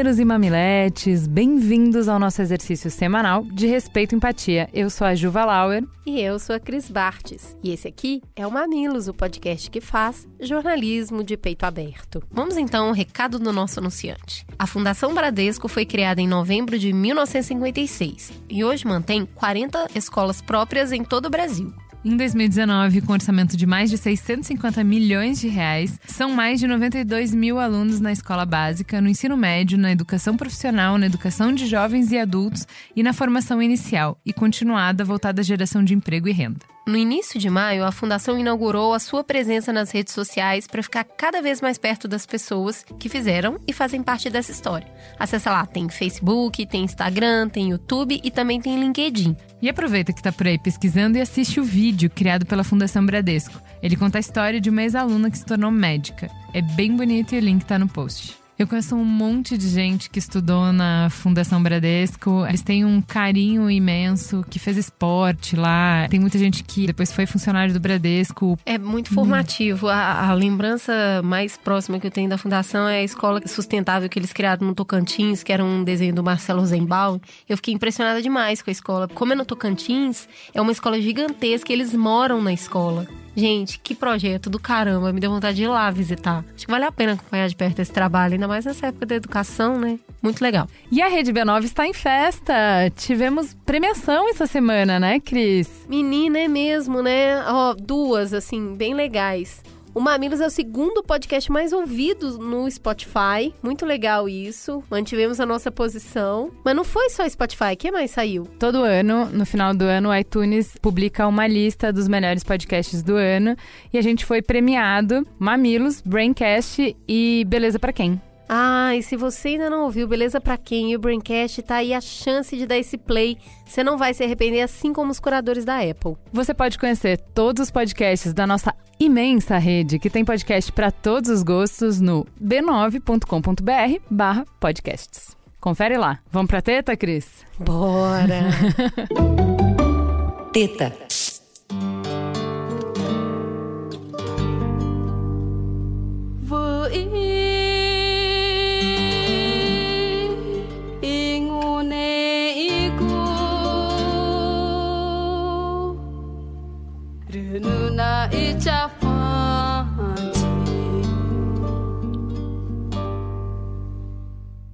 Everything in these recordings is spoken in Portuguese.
Mamileiros e mamiletes, bem-vindos ao nosso exercício semanal de respeito e empatia. Eu sou a Juva Lauer. E eu sou a Cris Bartes. E esse aqui é o Mamilos, o podcast que faz jornalismo de peito aberto. Vamos então ao recado do nosso anunciante. A Fundação Bradesco foi criada em novembro de 1956 e hoje mantém 40 escolas próprias em todo o Brasil. Em 2019, com orçamento de mais de 650 milhões de reais, são mais de 92 mil alunos na escola básica, no ensino médio, na educação profissional, na educação de jovens e adultos e na formação inicial e continuada voltada à geração de emprego e renda. No início de maio, a Fundação inaugurou a sua presença nas redes sociais para ficar cada vez mais perto das pessoas que fizeram e fazem parte dessa história. Acesse lá, tem Facebook, tem Instagram, tem YouTube e também tem LinkedIn. E aproveita que está por aí pesquisando e assiste o vídeo criado pela Fundação Bradesco. Ele conta a história de uma ex-aluna que se tornou médica. É bem bonito e o link está no post. Eu conheço um monte de gente que estudou na Fundação Bradesco. Eles têm um carinho imenso, que fez esporte lá. Tem muita gente que depois foi funcionário do Bradesco. É muito formativo. A, a lembrança mais próxima que eu tenho da Fundação é a escola sustentável que eles criaram no Tocantins, que era um desenho do Marcelo Rosenbaum. Eu fiquei impressionada demais com a escola. Como é no Tocantins, é uma escola gigantesca, eles moram na escola. Gente, que projeto do caramba, me deu vontade de ir lá visitar. Acho que vale a pena acompanhar de perto esse trabalho, ainda mais nessa época da educação, né? Muito legal. E a Rede B9 está em festa. Tivemos premiação essa semana, né, Cris? Menina, é mesmo, né? Ó, duas, assim, bem legais. O Mamilos é o segundo podcast mais ouvido no Spotify. Muito legal isso. Mantivemos a nossa posição. Mas não foi só Spotify. Que mais saiu? Todo ano, no final do ano, o iTunes publica uma lista dos melhores podcasts do ano. E a gente foi premiado Mamilos, Braincast e Beleza para Quem? Ah, e se você ainda não ouviu Beleza para Quem e o Braincast, tá aí a chance de dar esse play. Você não vai se arrepender, assim como os curadores da Apple. Você pode conhecer todos os podcasts da nossa imensa rede, que tem podcast para todos os gostos, no b9.com.br barra podcasts. Confere lá. Vamos pra teta, Cris? Bora! teta.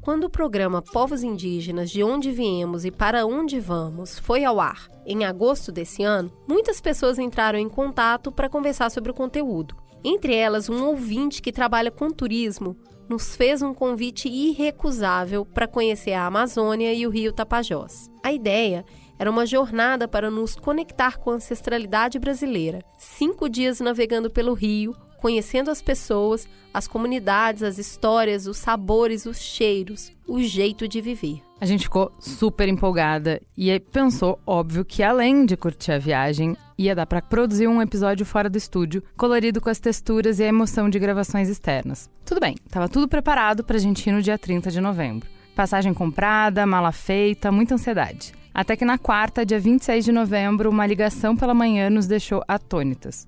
Quando o programa Povos Indígenas de Onde Viemos e Para Onde Vamos foi ao ar em agosto desse ano, muitas pessoas entraram em contato para conversar sobre o conteúdo. Entre elas, um ouvinte que trabalha com turismo nos fez um convite irrecusável para conhecer a Amazônia e o rio Tapajós. A ideia era uma jornada para nos conectar com a ancestralidade brasileira. Cinco dias navegando pelo rio, conhecendo as pessoas, as comunidades, as histórias, os sabores, os cheiros, o jeito de viver. A gente ficou super empolgada e pensou, óbvio, que além de curtir a viagem, ia dar para produzir um episódio fora do estúdio, colorido com as texturas e a emoção de gravações externas. Tudo bem, estava tudo preparado para a gente ir no dia 30 de novembro. Passagem comprada, mala feita, muita ansiedade. Até que na quarta, dia 26 de novembro, uma ligação pela manhã nos deixou atônitas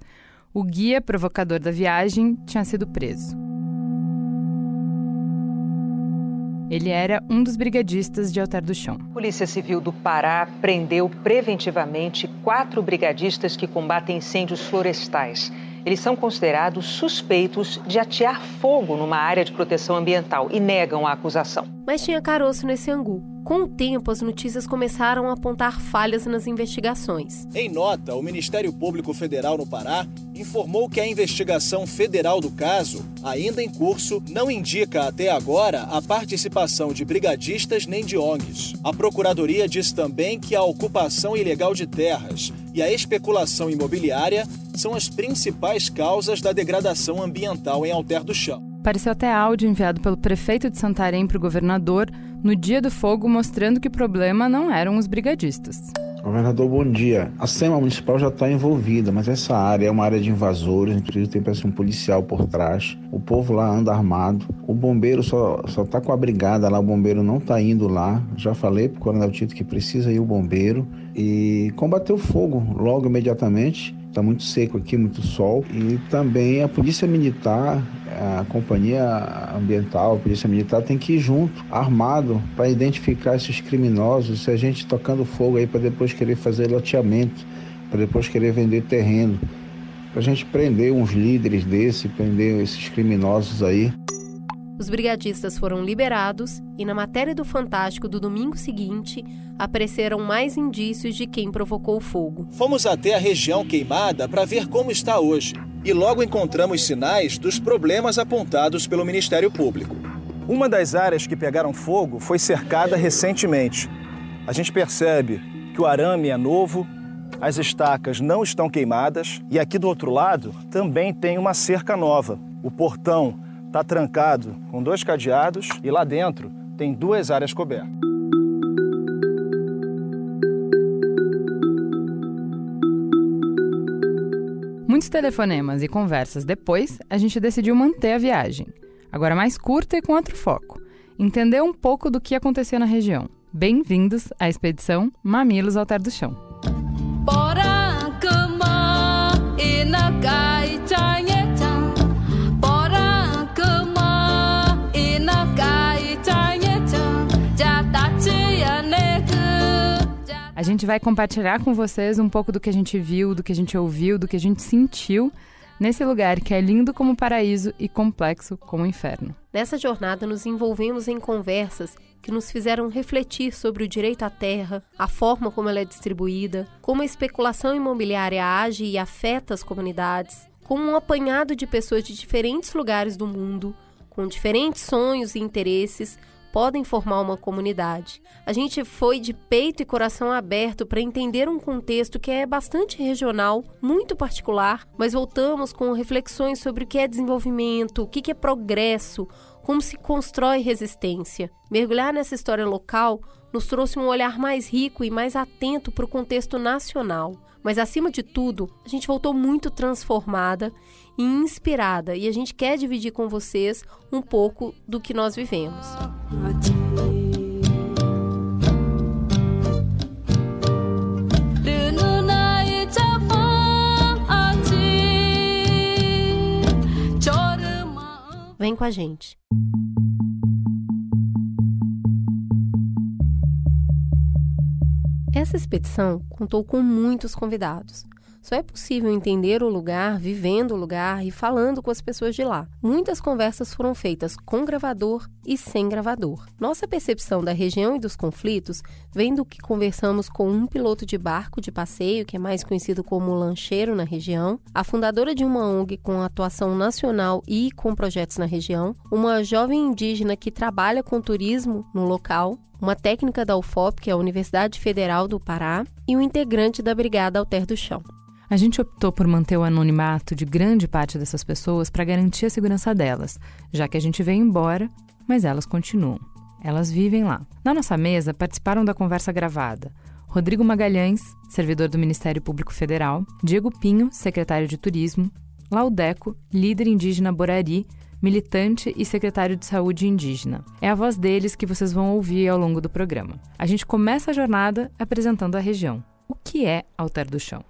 o guia provocador da viagem tinha sido preso. Ele era um dos brigadistas de Alter do Chão. Polícia Civil do Pará prendeu preventivamente quatro brigadistas que combatem incêndios florestais. Eles são considerados suspeitos de atear fogo numa área de proteção ambiental e negam a acusação. Mas tinha caroço nesse angu. Com o tempo, as notícias começaram a apontar falhas nas investigações. Em nota, o Ministério Público Federal no Pará informou que a investigação federal do caso, ainda em curso, não indica até agora a participação de brigadistas nem de ONGs. A Procuradoria diz também que a ocupação ilegal de terras e a especulação imobiliária são as principais causas da degradação ambiental em Alter do Chão. Apareceu até áudio enviado pelo prefeito de Santarém para o governador no dia do fogo, mostrando que o problema não eram os brigadistas. Governador, bom dia. A SEMA Municipal já está envolvida, mas essa área é uma área de invasores, inclusive tem parece um policial por trás. O povo lá anda armado. O bombeiro só, só tá com a brigada lá, o bombeiro não está indo lá. Já falei para o Coronel Tito que precisa ir o bombeiro. E combater o fogo logo imediatamente. Está muito seco aqui, muito sol. E também a Polícia Militar, a Companhia Ambiental, a Polícia Militar tem que ir junto, armado, para identificar esses criminosos. Se a gente tocando fogo aí para depois querer fazer loteamento, para depois querer vender terreno, para a gente prender uns líderes desse, prender esses criminosos aí. Os brigadistas foram liberados e, na matéria do Fantástico do domingo seguinte, apareceram mais indícios de quem provocou o fogo. Fomos até a região queimada para ver como está hoje e logo encontramos sinais dos problemas apontados pelo Ministério Público. Uma das áreas que pegaram fogo foi cercada recentemente. A gente percebe que o arame é novo, as estacas não estão queimadas e aqui do outro lado também tem uma cerca nova. O portão está trancado com dois cadeados e lá dentro tem duas áreas cobertas. Muitos telefonemas e conversas depois, a gente decidiu manter a viagem. Agora mais curta e com outro foco. Entender um pouco do que acontecia na região. Bem-vindos à expedição Mamilos ao Ter do Chão. A gente vai compartilhar com vocês um pouco do que a gente viu, do que a gente ouviu, do que a gente sentiu nesse lugar que é lindo como paraíso e complexo como inferno. Nessa jornada, nos envolvemos em conversas que nos fizeram refletir sobre o direito à terra, a forma como ela é distribuída, como a especulação imobiliária age e afeta as comunidades, como um apanhado de pessoas de diferentes lugares do mundo, com diferentes sonhos e interesses, podem formar uma comunidade. A gente foi de peito e coração aberto para entender um contexto que é bastante regional, muito particular, mas voltamos com reflexões sobre o que é desenvolvimento, o que é progresso, como se constrói resistência. Mergulhar nessa história local nos trouxe um olhar mais rico e mais atento para o contexto nacional. Mas acima de tudo, a gente voltou muito transformada e inspirada e a gente quer dividir com vocês um pouco do que nós vivemos. Vem com a gente. Essa expedição contou com muitos convidados. Só é possível entender o lugar vivendo o lugar e falando com as pessoas de lá. Muitas conversas foram feitas com gravador e sem gravador. Nossa percepção da região e dos conflitos vem do que conversamos com um piloto de barco de passeio, que é mais conhecido como lancheiro na região, a fundadora de uma ONG com atuação nacional e com projetos na região, uma jovem indígena que trabalha com turismo no local, uma técnica da UFOP, que é a Universidade Federal do Pará, e um integrante da Brigada Alter do Chão. A gente optou por manter o anonimato de grande parte dessas pessoas para garantir a segurança delas, já que a gente veio embora, mas elas continuam. Elas vivem lá. Na nossa mesa participaram da conversa gravada Rodrigo Magalhães, servidor do Ministério Público Federal, Diego Pinho, secretário de Turismo, Laudeco, líder indígena Borari, militante e secretário de Saúde indígena. É a voz deles que vocês vão ouvir ao longo do programa. A gente começa a jornada apresentando a região. O que é Alter do Chão?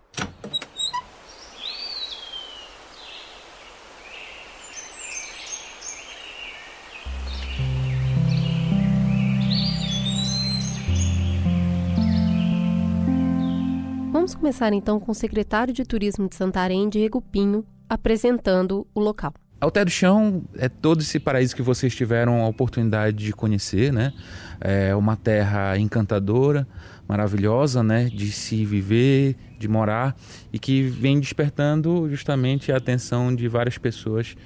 Vamos começar então com o secretário de Turismo de Santarém, Diego Pinho, apresentando o local. Alter do Chão é todo esse paraíso que vocês tiveram a oportunidade de conhecer, né? É uma terra encantadora, maravilhosa, né? De se viver, de morar e que vem despertando justamente a atenção de várias pessoas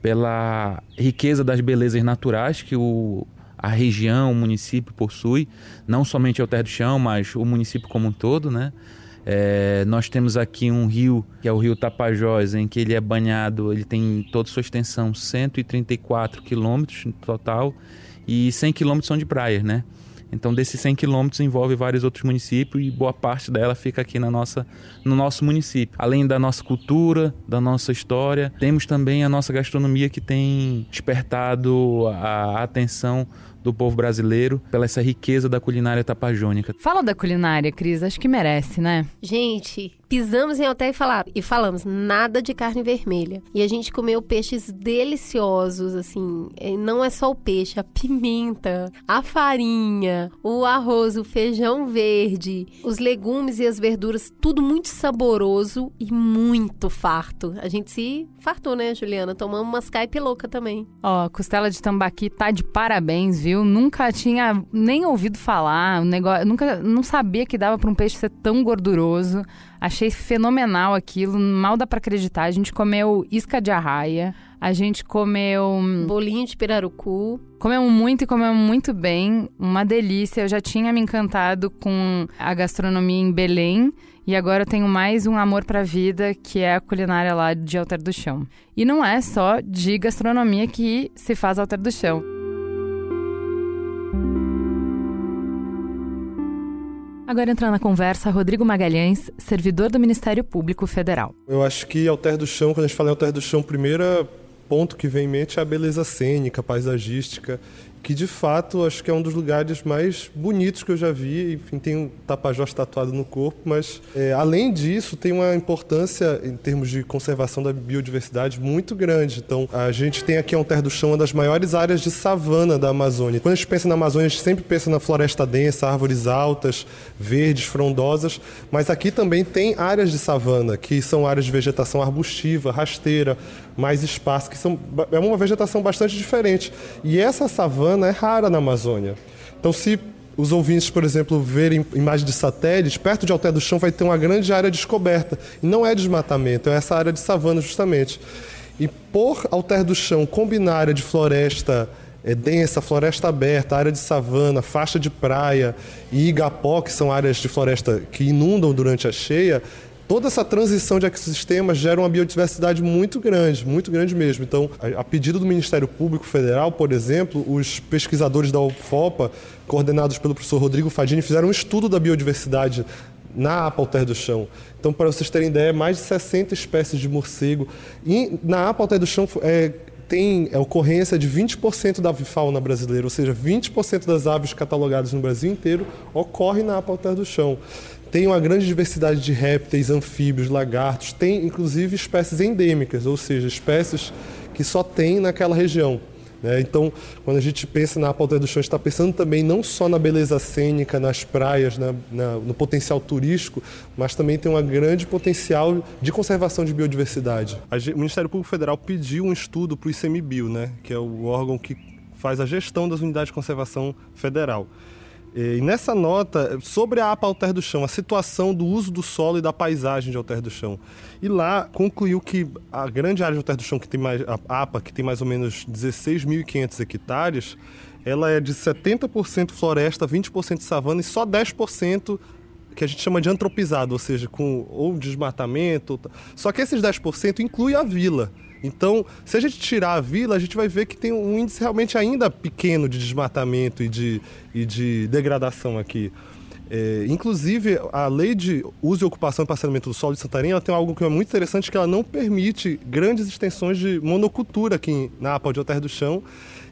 pela riqueza das belezas naturais que o, a região, o município possui, não somente Alter do Chão, mas o município como um todo, né? É, nós temos aqui um rio, que é o rio Tapajós, em que ele é banhado, ele tem toda sua extensão 134 quilômetros total e 100 quilômetros são de praia, né? Então, desses 100 quilômetros envolve vários outros municípios e boa parte dela fica aqui na nossa, no nosso município. Além da nossa cultura, da nossa história, temos também a nossa gastronomia que tem despertado a atenção do povo brasileiro pela essa riqueza da culinária tapajônica. Fala da culinária, Cris, acho que merece, né? Gente, pisamos em hotel e, falar, e falamos nada de carne vermelha. E a gente comeu peixes deliciosos, assim, não é só o peixe, a pimenta, a farinha, o arroz, o feijão verde, os legumes e as verduras, tudo muito saboroso e muito farto. A gente se fartou, né, Juliana? Tomamos umas caipe louca também. Ó, a costela de tambaqui tá de parabéns, viu? Nunca tinha nem ouvido falar, o negócio, nunca não sabia que dava para um peixe ser tão gorduroso. Achei fenomenal aquilo, mal dá para acreditar. A gente comeu isca de arraia, a gente comeu hum, bolinho de pirarucu. Comemos muito e comemos muito bem, uma delícia. Eu já tinha me encantado com a gastronomia em Belém e agora eu tenho mais um amor para a vida, que é a culinária lá de Alter do Chão. E não é só de gastronomia que se faz Alter do Chão. Agora entrando na conversa, Rodrigo Magalhães, servidor do Ministério Público Federal. Eu acho que Alter do Chão, quando a gente fala em Alter do Chão, primeiro ponto que vem em mente é a beleza cênica, paisagística que de fato acho que é um dos lugares mais bonitos que eu já vi. Enfim, tem um tapajós tatuado no corpo, mas é, além disso tem uma importância em termos de conservação da biodiversidade muito grande. Então a gente tem aqui a Terra do Chão uma das maiores áreas de savana da Amazônia. Quando a gente pensa na Amazônia, a gente sempre pensa na floresta densa, árvores altas, verdes, frondosas, mas aqui também tem áreas de savana, que são áreas de vegetação arbustiva, rasteira, mais espaço, que são, é uma vegetação bastante diferente. E essa savana é rara na Amazônia. Então, se os ouvintes, por exemplo, verem imagens de satélite, perto de Alté do Chão vai ter uma grande área descoberta. E não é desmatamento, é essa área de savana justamente. E por Alter do Chão combinar área de floresta é, densa, floresta aberta, área de savana, faixa de praia e igapó, que são áreas de floresta que inundam durante a cheia, toda essa transição de ecossistemas gera uma biodiversidade muito grande, muito grande mesmo. Então, a, pedido do Ministério Público Federal, por exemplo, os pesquisadores da UFOPA, coordenados pelo professor Rodrigo Fadini, fizeram um estudo da biodiversidade na APA Alter do Chão. Então, para vocês terem ideia, mais de 60 espécies de morcego. E na APA Alter do Chão é, tem a ocorrência de 20% da avifauna brasileira, ou seja, 20% das aves catalogadas no Brasil inteiro ocorre na APA Alter do Chão. Tem uma grande diversidade de répteis, anfíbios, lagartos, tem inclusive espécies endêmicas, ou seja, espécies que só tem naquela região. Né? Então, quando a gente pensa na pauta do chão, a gente está pensando também não só na beleza cênica, nas praias, na, na, no potencial turístico, mas também tem um grande potencial de conservação de biodiversidade. o Ministério Público Federal pediu um estudo para o ICMBio, né? que é o órgão que faz a gestão das unidades de conservação federal. E nessa nota, sobre a APA Alter do Chão, a situação do uso do solo e da paisagem de Alter do Chão. E lá concluiu que a grande área de Alter do Chão, que tem mais, a APA, que tem mais ou menos 16.500 hectares, ela é de 70% floresta, 20% savana e só 10% que a gente chama de antropizado, ou seja, com ou desmatamento. Só que esses 10% inclui a vila. Então, se a gente tirar a vila, a gente vai ver que tem um índice realmente ainda pequeno de desmatamento e de, e de degradação aqui. É, inclusive, a lei de uso e ocupação e parcelamento do solo de Santarém ela tem algo que é muito interessante, que ela não permite grandes extensões de monocultura aqui na APA de Terra do Chão.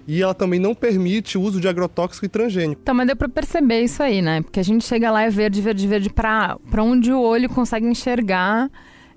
E ela também não permite o uso de agrotóxico e transgênico. Então, mas deu para perceber isso aí, né? Porque a gente chega lá e é verde, verde, verde para onde o olho consegue enxergar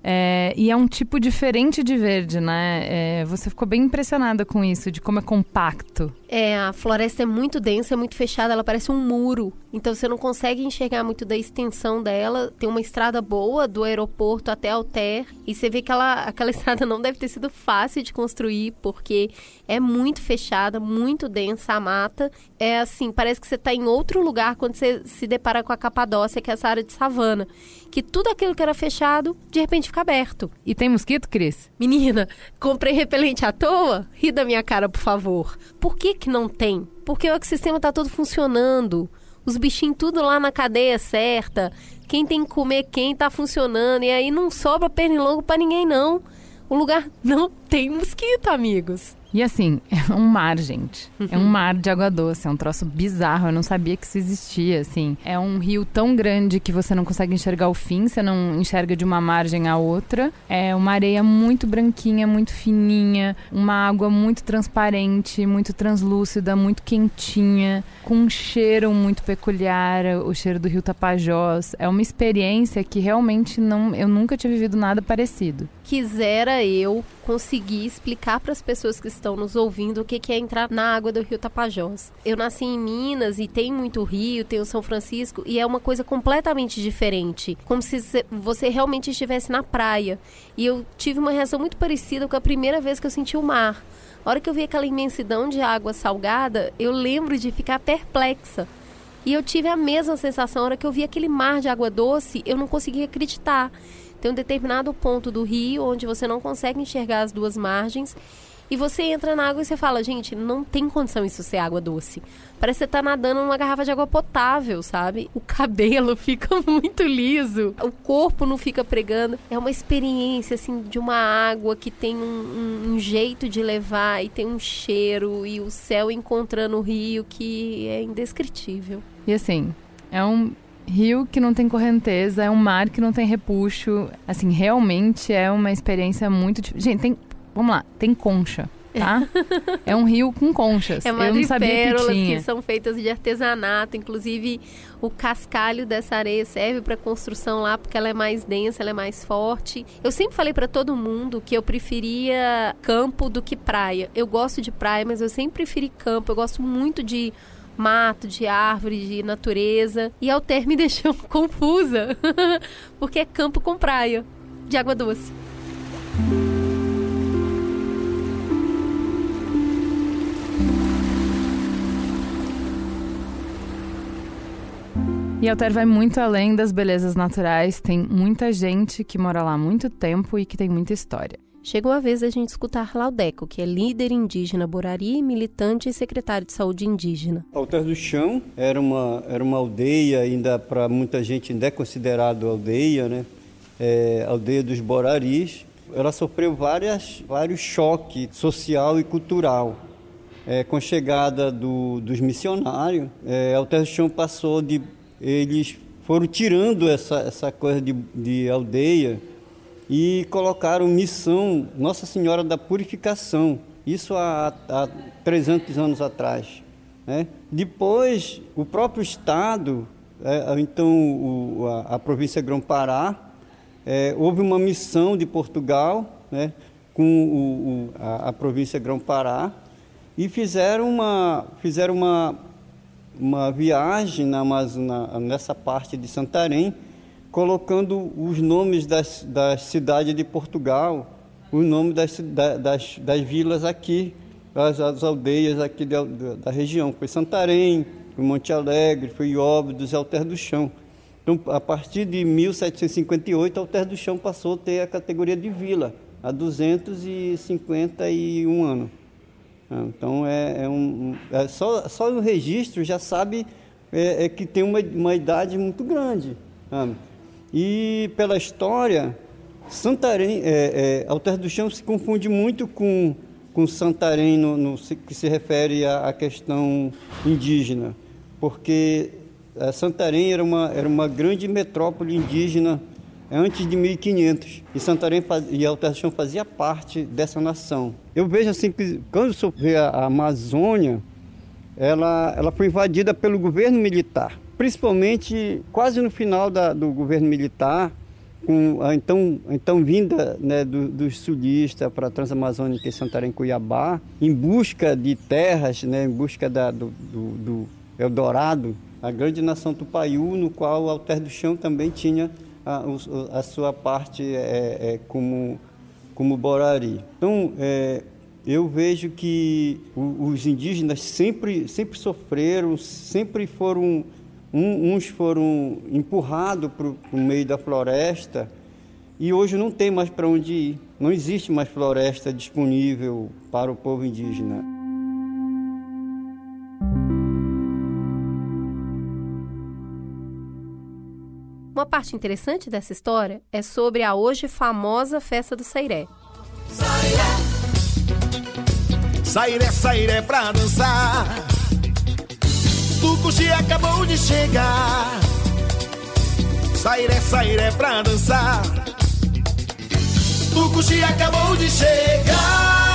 é, e é um tipo diferente de verde, né? É, você ficou bem impressionada com isso, de como é compacto. É, a floresta é muito densa, é muito fechada, ela parece um muro. Então você não consegue enxergar muito da extensão dela. Tem uma estrada boa do aeroporto até Alter. E você vê que ela, aquela estrada não deve ter sido fácil de construir, porque é muito fechada, muito densa a mata. É assim, parece que você está em outro lugar quando você se depara com a Capadócia, que é essa área de savana. Que tudo aquilo que era fechado, de repente fica aberto. E tem mosquito, Cris? Menina, comprei repelente à toa? Ri da minha cara, por favor. Por que que não tem? Porque o ecossistema está todo funcionando. Os bichinhos tudo lá na cadeia certa. Quem tem que comer quem tá funcionando. E aí não sobra pernilongo para ninguém, não. O lugar não tem mosquito, amigos. E assim, é um mar, gente. É um mar de água doce, é um troço bizarro. Eu não sabia que isso existia, assim. É um rio tão grande que você não consegue enxergar o fim, você não enxerga de uma margem à outra. É uma areia muito branquinha, muito fininha, uma água muito transparente, muito translúcida, muito quentinha, com um cheiro muito peculiar, o cheiro do rio Tapajós. É uma experiência que realmente não, eu nunca tinha vivido nada parecido. Quisera eu conseguir explicar para as pessoas que estão nos ouvindo o que, que é entrar na água do Rio Tapajós. Eu nasci em Minas e tem muito rio, tem o São Francisco e é uma coisa completamente diferente, como se você realmente estivesse na praia. E eu tive uma reação muito parecida com a primeira vez que eu senti o mar. A hora que eu vi aquela imensidão de água salgada, eu lembro de ficar perplexa. E eu tive a mesma sensação, a hora que eu vi aquele mar de água doce, eu não conseguia acreditar. Tem um determinado ponto do rio onde você não consegue enxergar as duas margens e você entra na água e você fala, gente, não tem condição isso ser água doce. Parece que você tá nadando numa garrafa de água potável, sabe? O cabelo fica muito liso, o corpo não fica pregando. É uma experiência, assim, de uma água que tem um, um, um jeito de levar e tem um cheiro e o céu encontrando o rio que é indescritível. E assim, é um rio que não tem correnteza, é um mar que não tem repuxo. Assim, realmente é uma experiência muito. Gente, tem. Vamos lá, tem concha. Tá? é um rio com conchas. É Eu não sabia que, tinha. que são feitas de artesanato. Inclusive, o cascalho dessa areia serve para construção lá porque ela é mais densa, ela é mais forte. Eu sempre falei para todo mundo que eu preferia campo do que praia. Eu gosto de praia, mas eu sempre preferi campo. Eu gosto muito de mato, de árvore, de natureza. E Alter me deixou confusa, porque é campo com praia, de água doce. E Alter vai muito além das belezas naturais, tem muita gente que mora lá há muito tempo e que tem muita história. Chegou a vez da gente escutar Laudeco, que é líder indígena Borari, militante e secretário de saúde indígena. Alter do Chão era uma, era uma aldeia, ainda para muita gente ainda é considerado aldeia, né? É, aldeia dos Boraris. Ela sofreu várias, vários choques social e cultural. É, com a chegada do, dos missionários, é, do Chão passou de... Eles foram tirando essa, essa coisa de, de aldeia e colocaram missão Nossa Senhora da Purificação, isso há, há 300 anos atrás. Né? Depois, o próprio Estado, é, então o, a, a, província Grão-Pará, é, houve uma missão de Portugal né, com o, o, a, a, província Grão-Pará e fizeram uma, fizeram uma, uma viagem na, na, nessa parte de Santarém, colocando os nomes das, das cidades de Portugal, os nomes das, das, das vilas aqui, das, das aldeias aqui da, da, região. Foi Santarém, foi Monte Alegre, foi Óbidos, Alter do Chão. Então, a partir de 1758, Alter do Chão passou a ter a categoria de vila, há 251 anos. Ah, então, é, é um, é só, só o registro já sabe é, é que tem uma, uma idade muito grande. Sabe? E pela história, Santarém, é, é, Alter do Chão se confunde muito com, com Santarém no, no que se refere à, à questão indígena, porque é, Santarém era uma, era uma grande metrópole indígena antes de 1500 e Santarém faz, e Alter do Chão fazia parte dessa nação. Eu vejo assim que quando vê a Amazônia, ela, ela foi invadida pelo governo militar principalmente quase no final da, do governo militar, com a então, a então vinda né, do, dos sulistas para a Transamazônica e Santarém Cuiabá, em busca de terras, né, em busca da, do, do, do Eldorado, a grande nação Tupaiú, no qual o Alter do Chão também tinha a, a sua parte é, é, como, como Borari. Então, é, eu vejo que os indígenas sempre, sempre sofreram, sempre foram um, uns foram empurrados para o meio da floresta e hoje não tem mais para onde ir. Não existe mais floresta disponível para o povo indígena. Uma parte interessante dessa história é sobre a hoje famosa festa do Sairé. Sairé, sairé pra dançar. Tucuxi acabou de chegar. Sairé, sairé pra dançar. Tucuxi acabou de chegar.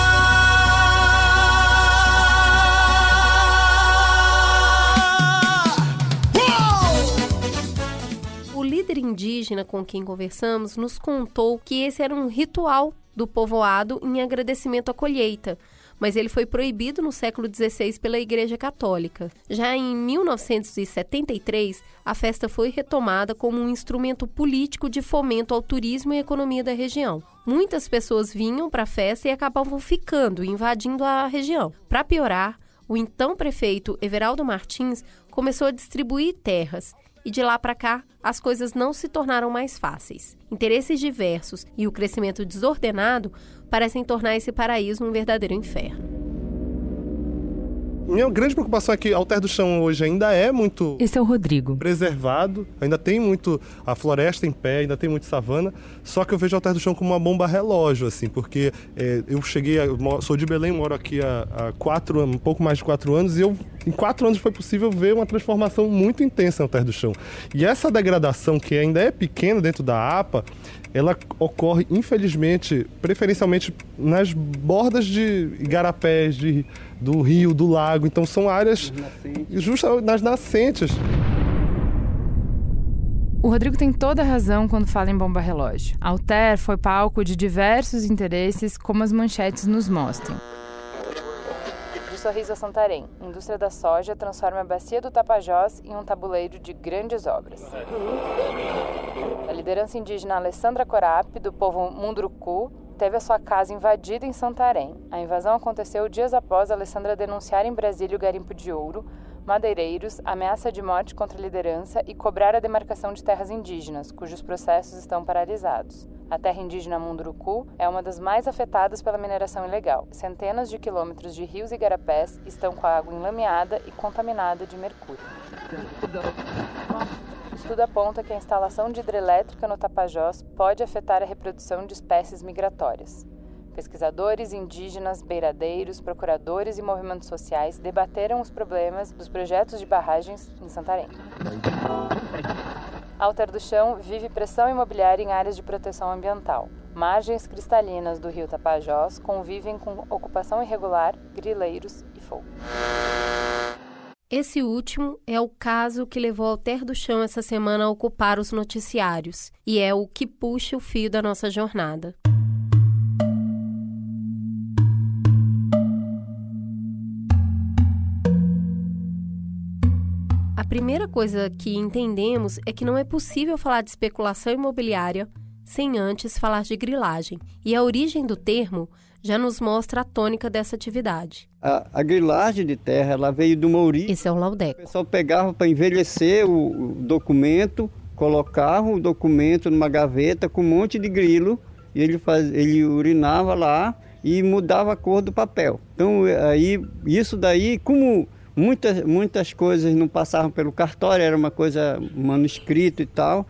O líder indígena com quem conversamos nos contou que esse era um ritual do povoado em agradecimento à colheita, mas ele foi proibido no século XVI pela Igreja Católica. Já em 1973, a festa foi retomada como um instrumento político de fomento ao turismo e economia da região. Muitas pessoas vinham para a festa e acabavam ficando, invadindo a região. Para piorar, o então prefeito Everaldo Martins começou a distribuir terras e de lá para cá as coisas não se tornaram mais fáceis. Interesses diversos e o crescimento desordenado parecem tornar esse paraíso um verdadeiro inferno. Minha grande preocupação é que Alter do Chão hoje ainda é muito Esse é o Rodrigo. preservado, ainda tem muito a floresta em pé, ainda tem muito savana, só que eu vejo Alter do Chão como uma bomba relógio, assim, porque é, eu cheguei, a, eu sou de Belém, moro aqui há, há quatro anos, um pouco mais de quatro anos, e eu, em quatro anos foi possível ver uma transformação muito intensa em Alter do Chão. E essa degradação, que ainda é pequena dentro da APA, ela ocorre, infelizmente, preferencialmente nas bordas de igarapés, de, do rio, do lago. Então são áreas justa nas nascentes. O Rodrigo tem toda a razão quando fala em bomba relógio. Alter foi palco de diversos interesses, como as manchetes nos mostram. De Sorriso a Santarém, indústria da soja transforma a bacia do Tapajós em um tabuleiro de grandes obras. A liderança indígena Alessandra Corap, do povo Munduruku, teve a sua casa invadida em Santarém. A invasão aconteceu dias após Alessandra denunciar em Brasília o garimpo de ouro, madeireiros, ameaça de morte contra a liderança e cobrar a demarcação de terras indígenas, cujos processos estão paralisados. A terra indígena Munduruku é uma das mais afetadas pela mineração ilegal. Centenas de quilômetros de rios e igarapés estão com a água enlameada e contaminada de mercúrio. O estudo aponta que a instalação de hidrelétrica no Tapajós pode afetar a reprodução de espécies migratórias. Pesquisadores, indígenas, beiradeiros, procuradores e movimentos sociais debateram os problemas dos projetos de barragens em Santarém. Alter do Chão vive pressão imobiliária em áreas de proteção ambiental. Margens cristalinas do rio Tapajós convivem com ocupação irregular, grileiros e fogo. Esse último é o caso que levou Alter do Chão essa semana a ocupar os noticiários e é o que puxa o fio da nossa jornada. Primeira coisa que entendemos é que não é possível falar de especulação imobiliária sem antes falar de grilagem, e a origem do termo já nos mostra a tônica dessa atividade. A, a grilagem de terra ela veio de uma origem. Esse é o O Laudeco. pessoal pegava para envelhecer o, o documento, colocava o documento numa gaveta com um monte de grilo e ele, faz, ele urinava lá e mudava a cor do papel. Então aí isso daí, como muitas, muitas coisas não passavam pelo cartório, era uma coisa manuscrito e tal,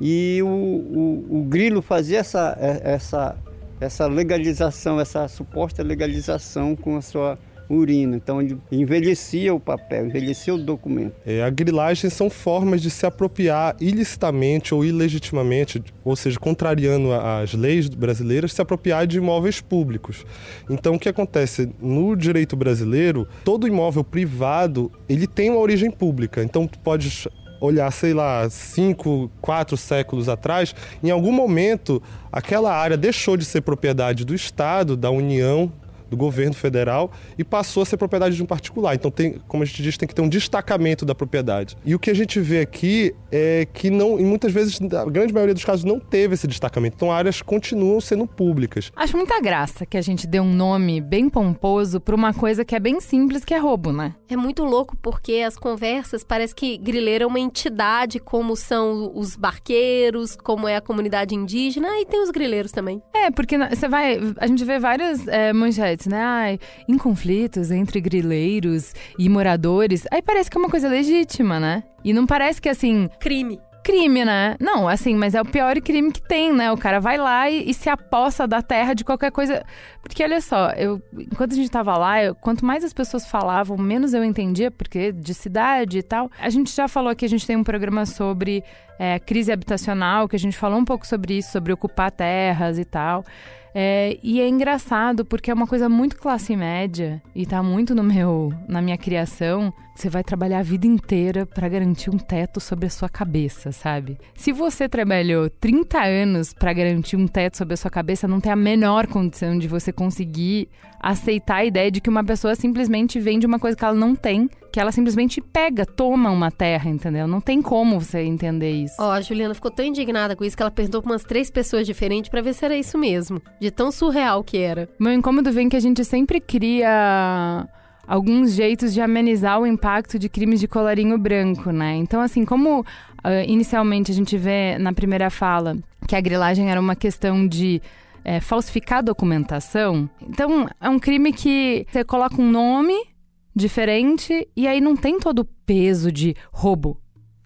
e o, o, o grilo fazia essa, essa, essa legalização, essa suposta legalização com a sua urina. Então ele envelhecia o papel, envelhecia o documento. É, a grilagem são formas de se apropriar ilicitamente ou ilegitimamente, ou seja, contrariando as leis brasileiras, se apropriar de imóveis públicos. Então, o que acontece no direito brasileiro? Todo imóvel privado ele tem uma origem pública. Então, tu pode olhar, sei lá, cinco, quatro séculos atrás, em algum momento aquela área deixou de ser propriedade do Estado, da União, do governo federal e passou a ser propriedade de um particular. Então, tem, como a gente diz, tem que ter um destacamento da propriedade. E o que a gente vê aqui é que não, e muitas vezes, a grande maioria dos casos, não teve esse destacamento. Então, áreas continuam sendo públicas. Acho muita graça que a gente dê um nome bem pomposo pra uma coisa que é bem simples, que é roubo, né? É muito louco porque as conversas parece que grileiro é uma entidade, como são os barqueiros, como é a comunidade indígena, e tem os grileiros também. É, porque você vai. A gente vê várias é, manchetes, né? Ai, em conflitos entre grileiros e moradores. Aí parece que é uma coisa legítima, né? E não parece que assim. Crime. crime, né? Não, assim, mas é o pior crime que tem, né? O cara vai lá e, e se aposta da terra de qualquer coisa. Porque olha só, eu, enquanto a gente tava lá, eu, quanto mais as pessoas falavam, menos eu entendia, porque de cidade e tal. A gente já falou que a gente tem um programa sobre é, crise habitacional, que a gente falou um pouco sobre isso, sobre ocupar terras e tal. É, e é engraçado porque é uma coisa muito classe média e tá muito no meu, na minha criação. Você vai trabalhar a vida inteira para garantir um teto sobre a sua cabeça, sabe? Se você trabalhou 30 anos para garantir um teto sobre a sua cabeça, não tem a menor condição de você conseguir aceitar a ideia de que uma pessoa simplesmente vende uma coisa que ela não tem, que ela simplesmente pega, toma uma terra, entendeu? Não tem como você entender isso. Ó, a Juliana ficou tão indignada com isso que ela perguntou pra umas três pessoas diferentes para ver se era isso mesmo, de tão surreal que era. Meu incômodo vem que a gente sempre cria alguns jeitos de amenizar o impacto de crimes de colarinho branco, né? Então, assim, como uh, inicialmente a gente vê na primeira fala que a grilagem era uma questão de é, falsificar documentação. Então, é um crime que você coloca um nome diferente e aí não tem todo o peso de roubo,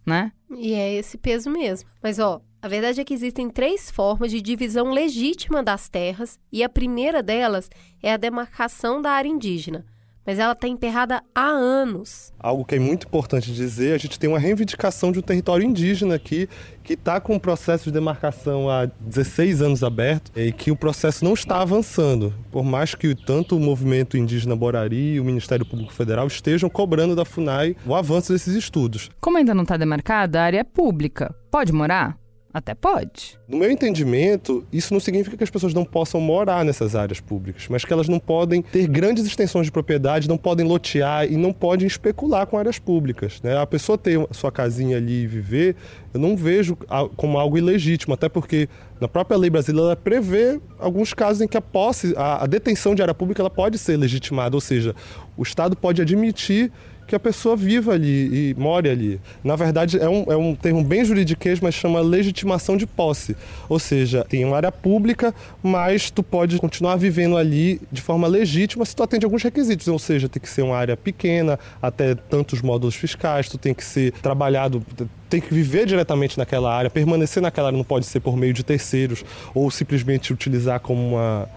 né? E é esse peso mesmo. Mas, ó, a verdade é que existem três formas de divisão legítima das terras e a primeira delas é a demarcação da área indígena mas ela está enterrada há anos. Algo que é muito importante dizer, a gente tem uma reivindicação de um território indígena aqui, que está com um processo de demarcação há 16 anos aberto e que o processo não está avançando. Por mais que tanto o movimento indígena Borari e o Ministério Público Federal estejam cobrando da FUNAI o avanço desses estudos. Como ainda não está demarcada, a área é pública. Pode morar? Até pode. No meu entendimento, isso não significa que as pessoas não possam morar nessas áreas públicas, mas que elas não podem ter grandes extensões de propriedade, não podem lotear e não podem especular com áreas públicas. Né? A pessoa ter sua casinha ali e viver, eu não vejo como algo ilegítimo, até porque na própria lei brasileira ela prevê alguns casos em que a posse, a, a detenção de área pública ela pode ser legitimada, ou seja, o Estado pode admitir que a pessoa viva ali e more ali. Na verdade, é um, é um termo bem juridiquês, mas chama legitimação de posse. Ou seja, tem uma área pública, mas tu pode continuar vivendo ali de forma legítima se tu atende alguns requisitos. Ou seja, tem que ser uma área pequena, até tantos módulos fiscais, tu tem que ser trabalhado tem que viver diretamente naquela área, permanecer naquela área não pode ser por meio de terceiros ou simplesmente utilizar como uma,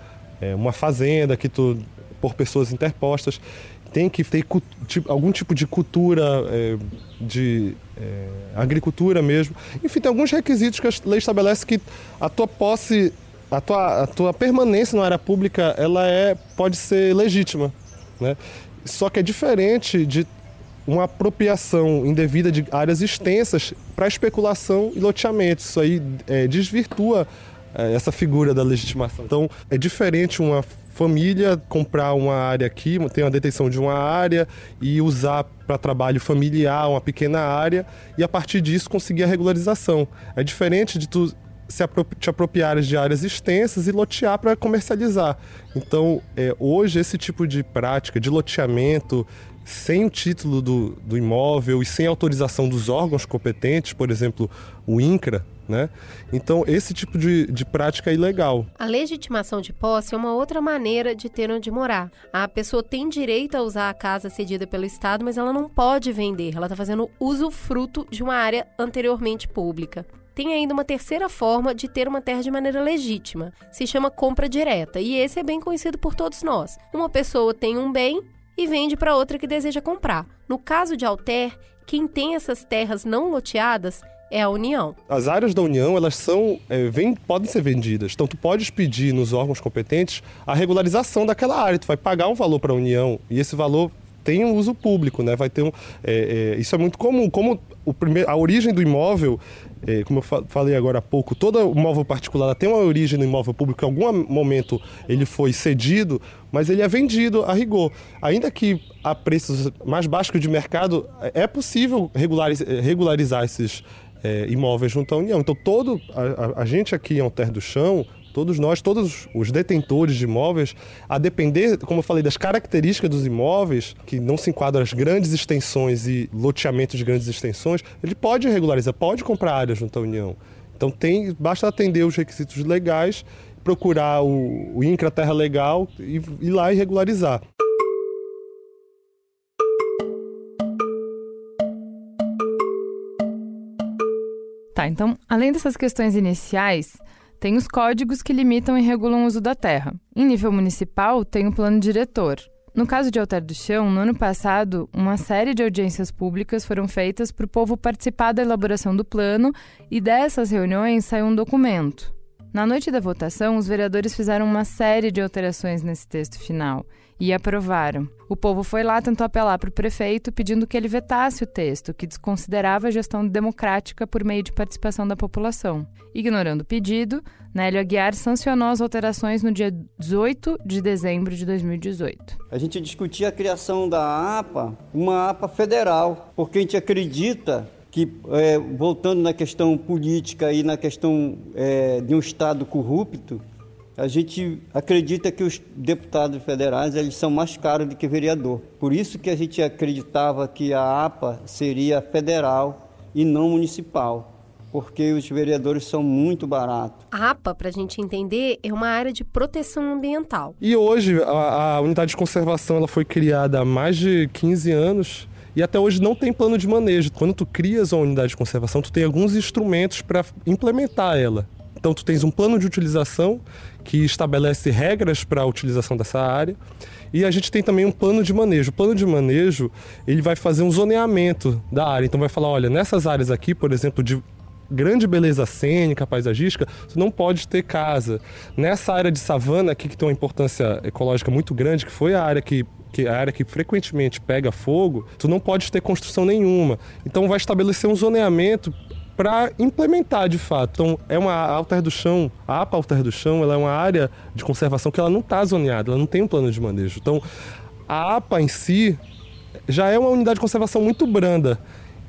é, uma fazenda que tu por pessoas interpostas tem que ter tipo, algum tipo de cultura, é, de é, agricultura mesmo. Enfim, tem alguns requisitos que a lei estabelece que a tua posse, a tua, a tua permanência na área pública, ela é, pode ser legítima. Né? Só que é diferente de uma apropriação indevida de áreas extensas para especulação e loteamento. Isso aí é, desvirtua é, essa figura da legitimação. Então, é diferente uma família comprar uma área aqui, ter uma detenção de uma área e usar para trabalho familiar uma pequena área e a partir disso conseguir a regularização. É diferente de tu se te apropriares de áreas extensas e lotear para comercializar. Então, é, hoje, esse tipo de prática de loteamento sem o título do, do imóvel e sem autorização dos órgãos competentes, por exemplo, o INCRA, né? Então, esse tipo de, de prática é ilegal. A legitimação de posse é uma outra maneira de ter onde morar. A pessoa tem direito a usar a casa cedida pelo Estado, mas ela não pode vender. Ela está fazendo usufruto de uma área anteriormente pública. Tem ainda uma terceira forma de ter uma terra de maneira legítima. Se chama compra direta, e esse é bem conhecido por todos nós. Uma pessoa tem um bem e vende para outra que deseja comprar. No caso de Alter, quem tem essas terras não loteadas é a União. As áreas da União, elas são, é, vem, podem ser vendidas. Então, tu podes pedir nos órgãos competentes a regularização daquela área. Tu vai pagar um valor para a União e esse valor tem um uso público, né? Vai ter um, é, é, isso é muito comum. Como o primeiro, a origem do imóvel, é, como eu falei agora há pouco, todo imóvel particular tem uma origem no imóvel público. Em algum momento ele foi cedido, mas ele é vendido a rigor. Ainda que a preços mais baixos de mercado, é possível regularizar, regularizar esses é, imóveis junto à União. Então, todo a, a, gente aqui em Alter do Chão, todos nós, todos os detentores de imóveis, a depender, como eu falei, das características dos imóveis, que não se enquadram as grandes extensões e loteamento de grandes extensões, ele pode regularizar, pode comprar áreas junto à União. Então, tem, basta atender os requisitos legais, procurar o, o INCRA Terra Legal e ir lá e regularizar. Tá, então, além dessas questões iniciais, tem os códigos que limitam e regulam o uso da terra. Em nível municipal, tem o plano diretor. No caso de Alter do Chão, no ano passado, uma série de audiências públicas foram feitas para o povo participar da elaboração do plano e dessas reuniões saiu um documento. Na noite da votação, os vereadores fizeram uma série de alterações nesse texto final e aprovaram. O povo foi lá, tentou apelar para o prefeito, pedindo que ele vetasse o texto, que desconsiderava a gestão democrática por meio de participação da população. Ignorando o pedido, Nélio Aguiar sancionou as alterações no dia 18 de dezembro de 2018. A gente discutia a criação da APA, uma APA federal, porque a gente acredita que, é, voltando na questão política e na questão é, de um Estado corrupto, a gente acredita que os deputados federais eles são mais caros do que vereador. Por isso que a gente acreditava que a APA seria federal e não municipal, porque os vereadores são muito baratos. A APA, para a gente entender, é uma área de proteção ambiental. E hoje a, a unidade de conservação ela foi criada há mais de 15 anos e até hoje não tem plano de manejo. Quando tu crias uma unidade de conservação, tu tem alguns instrumentos para implementar ela. Então tu tens um plano de utilização que estabelece regras para a utilização dessa área. E a gente tem também um plano de manejo. O plano de manejo, ele vai fazer um zoneamento da área. Então vai falar, olha, nessas áreas aqui, por exemplo, de grande beleza cênica, paisagística, tu não pode ter casa. Nessa área de savana aqui que tem uma importância ecológica muito grande, que foi a área que que é a área que frequentemente pega fogo, tu não pode ter construção nenhuma. Então vai estabelecer um zoneamento para implementar de fato. Então, é uma alter do chão, a APA alter do chão, ela é uma área de conservação que ela não está zoneada, ela não tem um plano de manejo. Então, a APA em si já é uma unidade de conservação muito branda.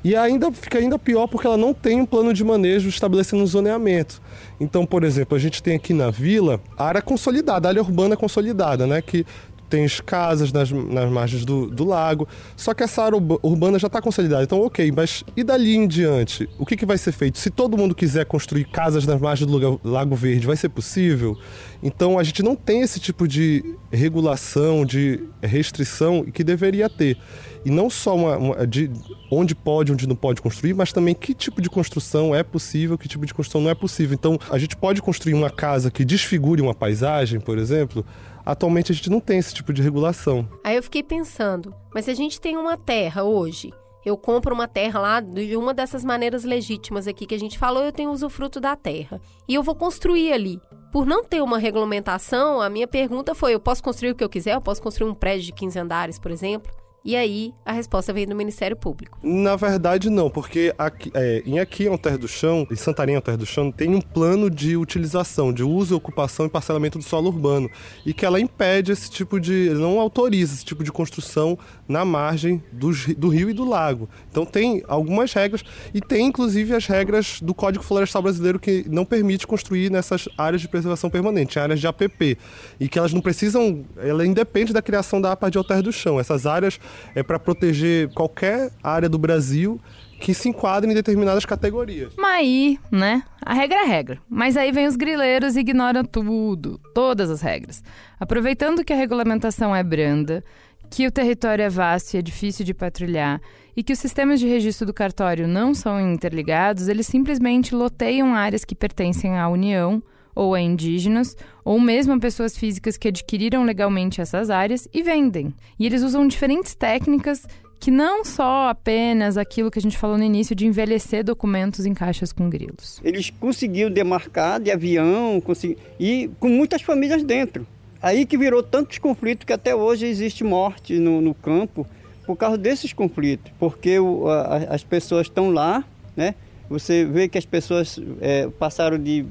E ainda fica ainda pior porque ela não tem um plano de manejo estabelecendo um zoneamento. Então, por exemplo, a gente tem aqui na vila a área consolidada, a área urbana consolidada, né? Que tens casas nas, nas margens do, do lago, só que essa área urbana já está consolidada. Então, ok, mas e dali em diante? O que, que vai ser feito? Se todo mundo quiser construir casas nas margens do Lago Verde, vai ser possível? Então, a gente não tem esse tipo de regulação, de restrição que deveria ter. E não só uma, uma, de onde pode, onde não pode construir, mas também que tipo de construção é possível, que tipo de construção não é possível. Então, a gente pode construir uma casa que desfigure uma paisagem, por exemplo, Atualmente a gente não tem esse tipo de regulação. Aí eu fiquei pensando, mas se a gente tem uma terra hoje, eu compro uma terra lá de uma dessas maneiras legítimas aqui que a gente falou, eu tenho usufruto da terra. E eu vou construir ali. Por não ter uma regulamentação, a minha pergunta foi: eu posso construir o que eu quiser? Eu posso construir um prédio de 15 andares, por exemplo? E aí, a resposta veio do Ministério Público. Na verdade, não, porque aqui, é, em aqui em Terra do Chão, em Santarém Terra do Chão, tem um plano de utilização, de uso, ocupação e parcelamento do solo urbano. E que ela impede esse tipo de. não autoriza esse tipo de construção na margem do, do rio e do lago. Então tem algumas regras, e tem inclusive as regras do Código Florestal Brasileiro que não permite construir nessas áreas de preservação permanente, áreas de APP. E que elas não precisam. Ela independe da criação da APA de Alter do Chão. Essas áreas é para proteger qualquer área do Brasil que se enquadre em determinadas categorias. Mas aí, né? A regra é regra. Mas aí vem os grileiros e ignoram tudo, todas as regras. Aproveitando que a regulamentação é branda, que o território é vasto e é difícil de patrulhar, e que os sistemas de registro do cartório não são interligados, eles simplesmente loteiam áreas que pertencem à União ou a indígenas, ou mesmo a pessoas físicas que adquiriram legalmente essas áreas e vendem. E eles usam diferentes técnicas que não só apenas aquilo que a gente falou no início de envelhecer documentos em caixas com grilos. Eles conseguiram demarcar de avião consegui... e com muitas famílias dentro. Aí que virou tantos conflitos que até hoje existe morte no, no campo por causa desses conflitos, porque o, a, as pessoas estão lá, né? Você vê que as pessoas é, passaram de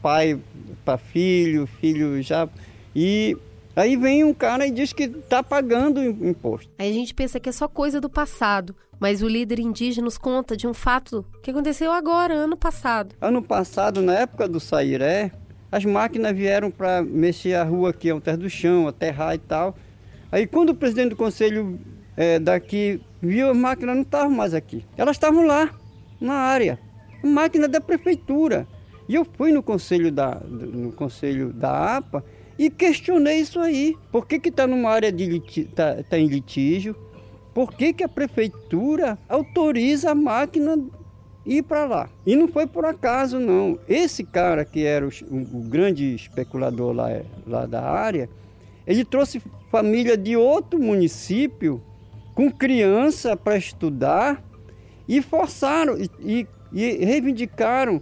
pai para filho, filho já. E aí vem um cara e diz que está pagando imposto. Aí a gente pensa que é só coisa do passado. Mas o líder indígena nos conta de um fato que aconteceu agora, ano passado. Ano passado, na época do Sairé, as máquinas vieram para mexer a rua aqui, ao terra do chão, aterrar e tal. Aí quando o presidente do conselho é, daqui viu, as máquinas não estavam mais aqui. Elas estavam lá na área, máquina da prefeitura. E eu fui no conselho da, no conselho da APA e questionei isso aí. Por que está numa área de tá, tá em litígio? Por que, que a prefeitura autoriza a máquina ir para lá. E não foi por acaso, não. Esse cara que era o, o grande especulador lá, lá da área, ele trouxe família de outro município com criança para estudar e forçaram e, e, reivindicaram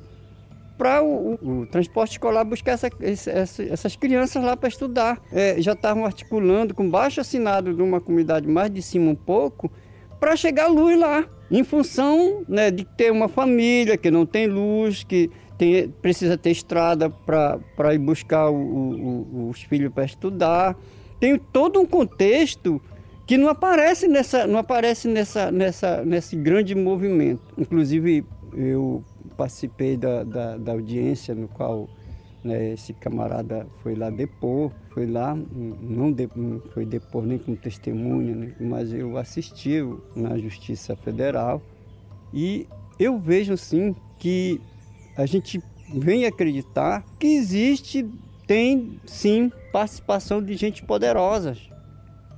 para o, o, o, transporte escolar buscar essa, essa, essas crianças lá para estudar. É, já estavam articulando com baixo assinado de uma comunidade mais de cima um pouco para chegar luz lá, em função né, de ter uma família que não tem luz, que tem, precisa ter estrada para ir buscar o, os filhos para estudar. Tem todo um contexto que não aparece nessa, não aparece nessa, nessa, nesse grande movimento. Inclusive eu participei da, da, da audiência no qual né, esse camarada foi lá depor, foi lá, não, de, não foi depor nem como testemunha, né, mas eu assisti na Justiça Federal e eu vejo sim que a gente vem acreditar que existe, tem sim participação de gente poderosa.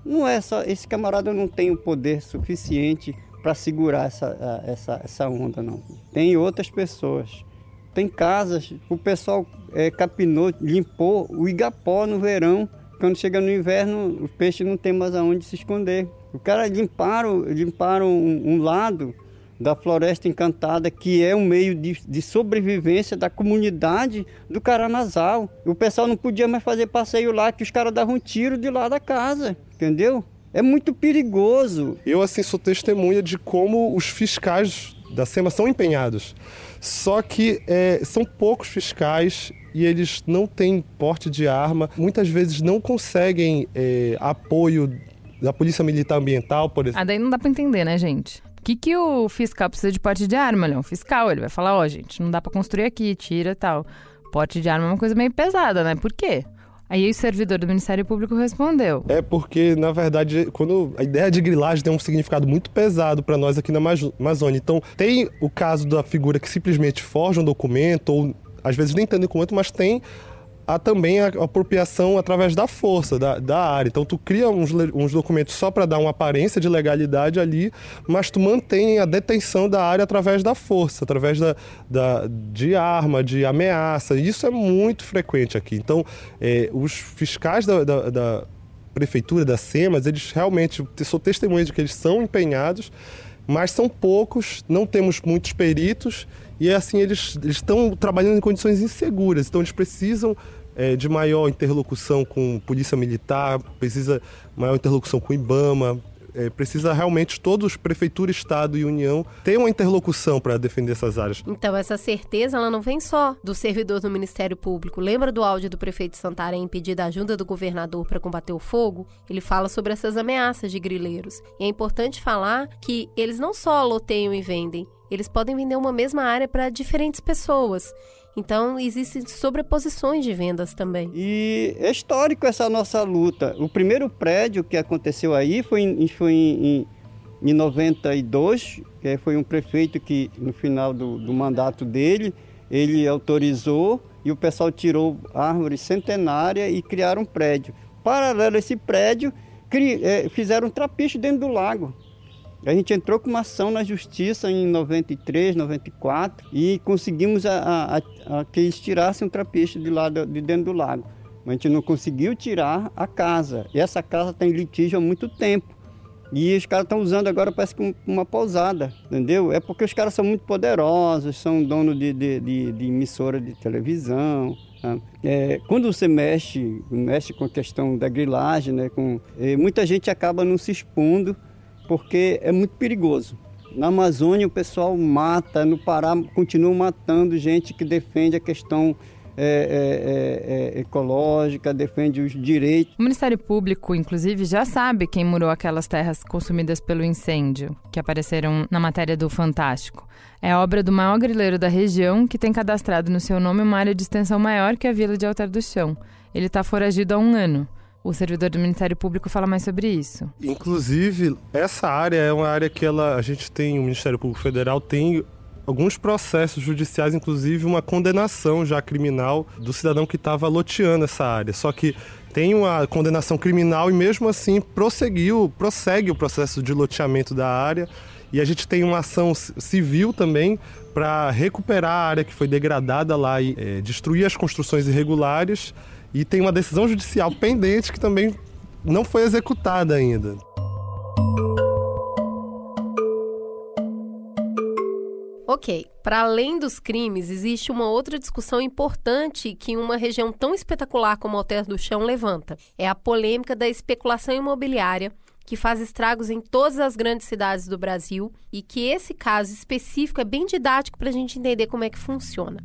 Não é só, esse camarada não tem o poder suficiente para segurar essa, essa, essa onda, não. Tem outras pessoas. Tem casas, o pessoal é, capinou, limpou o igapó no verão. Quando chega no inverno, o peixe não tem mais aonde se esconder. O cara limparam, limparam um, um lado da Floresta Encantada, que é um meio de, de, sobrevivência da comunidade do Caranazal. O pessoal não podia mais fazer passeio lá, que os caras davam um tiro de lá da casa, entendeu? É muito perigoso. Eu, assim, sou testemunha de como os fiscais da SEMA são empenhados. Só que é, são poucos fiscais e eles não têm porte de arma. Muitas vezes não conseguem é, apoio da Polícia Militar Ambiental, por exemplo. Ah, daí não dá para entender, né, gente? O que, que o fiscal precisa de porte de arma? Ele é um fiscal, ele vai falar, ó, oh, gente, não dá para construir aqui, tira tal. Porte de arma é uma coisa meio pesada, né? Por quê? Aí o servidor do Ministério Público respondeu. É porque, na verdade, quando a ideia de grilagem tem um significado muito pesado para nós aqui na Amazônia. Então, tem o caso da figura que simplesmente forja um documento, ou às vezes nem tem documento, mas tem há também a apropriação através da força da, da área. Então, tu cria uns, uns documentos só para dar uma aparência de legalidade ali, mas tu mantém a detenção da área através da força, através da, da de arma, de ameaça. Isso é muito frequente aqui. Então, é, os fiscais da, da, da prefeitura, da SEMAS, eles realmente, sou testemunha de que eles são empenhados, mas são poucos, não temos muitos peritos e assim eles estão trabalhando em condições inseguras, então eles precisam é, de maior interlocução com polícia militar, precisa maior interlocução com o IBAMA, é, precisa realmente todos, prefeitura, estado e união, ter uma interlocução para defender essas áreas. Então essa certeza ela não vem só do servidor do Ministério Público. Lembra do áudio do prefeito Santarém pedir a ajuda do governador para combater o fogo? Ele fala sobre essas ameaças de grileiros. E é importante falar que eles não só loteiam e vendem, eles podem vender uma mesma área para diferentes pessoas. Então, existem sobreposições de vendas também. E é histórico essa nossa luta. O primeiro prédio que aconteceu aí foi em, foi em, em 92, que foi um prefeito que, no final do, do mandato dele, ele autorizou e o pessoal tirou árvore centenária e criaram um prédio. Paralelo a esse prédio, é, fizeram um trapiche dentro do lago. A gente entrou com uma ação na justiça em 93, 94 e conseguimos a, a, a, que eles tirassem o trapiche de, lá de dentro do lago. Mas a gente não conseguiu tirar a casa. E essa casa está em litígio há muito tempo. E os caras estão usando agora, parece que uma pousada, entendeu? É porque os caras são muito poderosos, são donos de, de, de, de emissora de televisão. Né? É, quando você mexe, mexe com a questão da grilagem, né? com, é, muita gente acaba não se expondo porque é muito perigoso. Na Amazônia o pessoal mata, no Pará continua matando gente que defende a questão é, é, é, é, ecológica, defende os direitos. O Ministério Público, inclusive, já sabe quem murou aquelas terras consumidas pelo incêndio, que apareceram na matéria do Fantástico. É obra do maior grileiro da região, que tem cadastrado no seu nome uma área de extensão maior que a vila de Altar do Chão. Ele está foragido há um ano. O servidor do Ministério Público fala mais sobre isso. Inclusive, essa área é uma área que ela, a gente tem, o Ministério Público Federal tem alguns processos judiciais, inclusive uma condenação já criminal do cidadão que estava loteando essa área. Só que tem uma condenação criminal e mesmo assim prosseguiu, prossegue o processo de loteamento da área E a gente tem uma ação civil também para recuperar a área que foi degradada lá e é, destruir as construções irregulares. E tem uma decisão judicial pendente que também não foi executada ainda. Ok, para além dos crimes, existe uma outra discussão importante que uma região tão espetacular como Alter do Chão levanta. É a polêmica da especulação imobiliária, que faz estragos em todas as grandes cidades do Brasil e que esse caso específico é bem didático para a gente entender como é que funciona.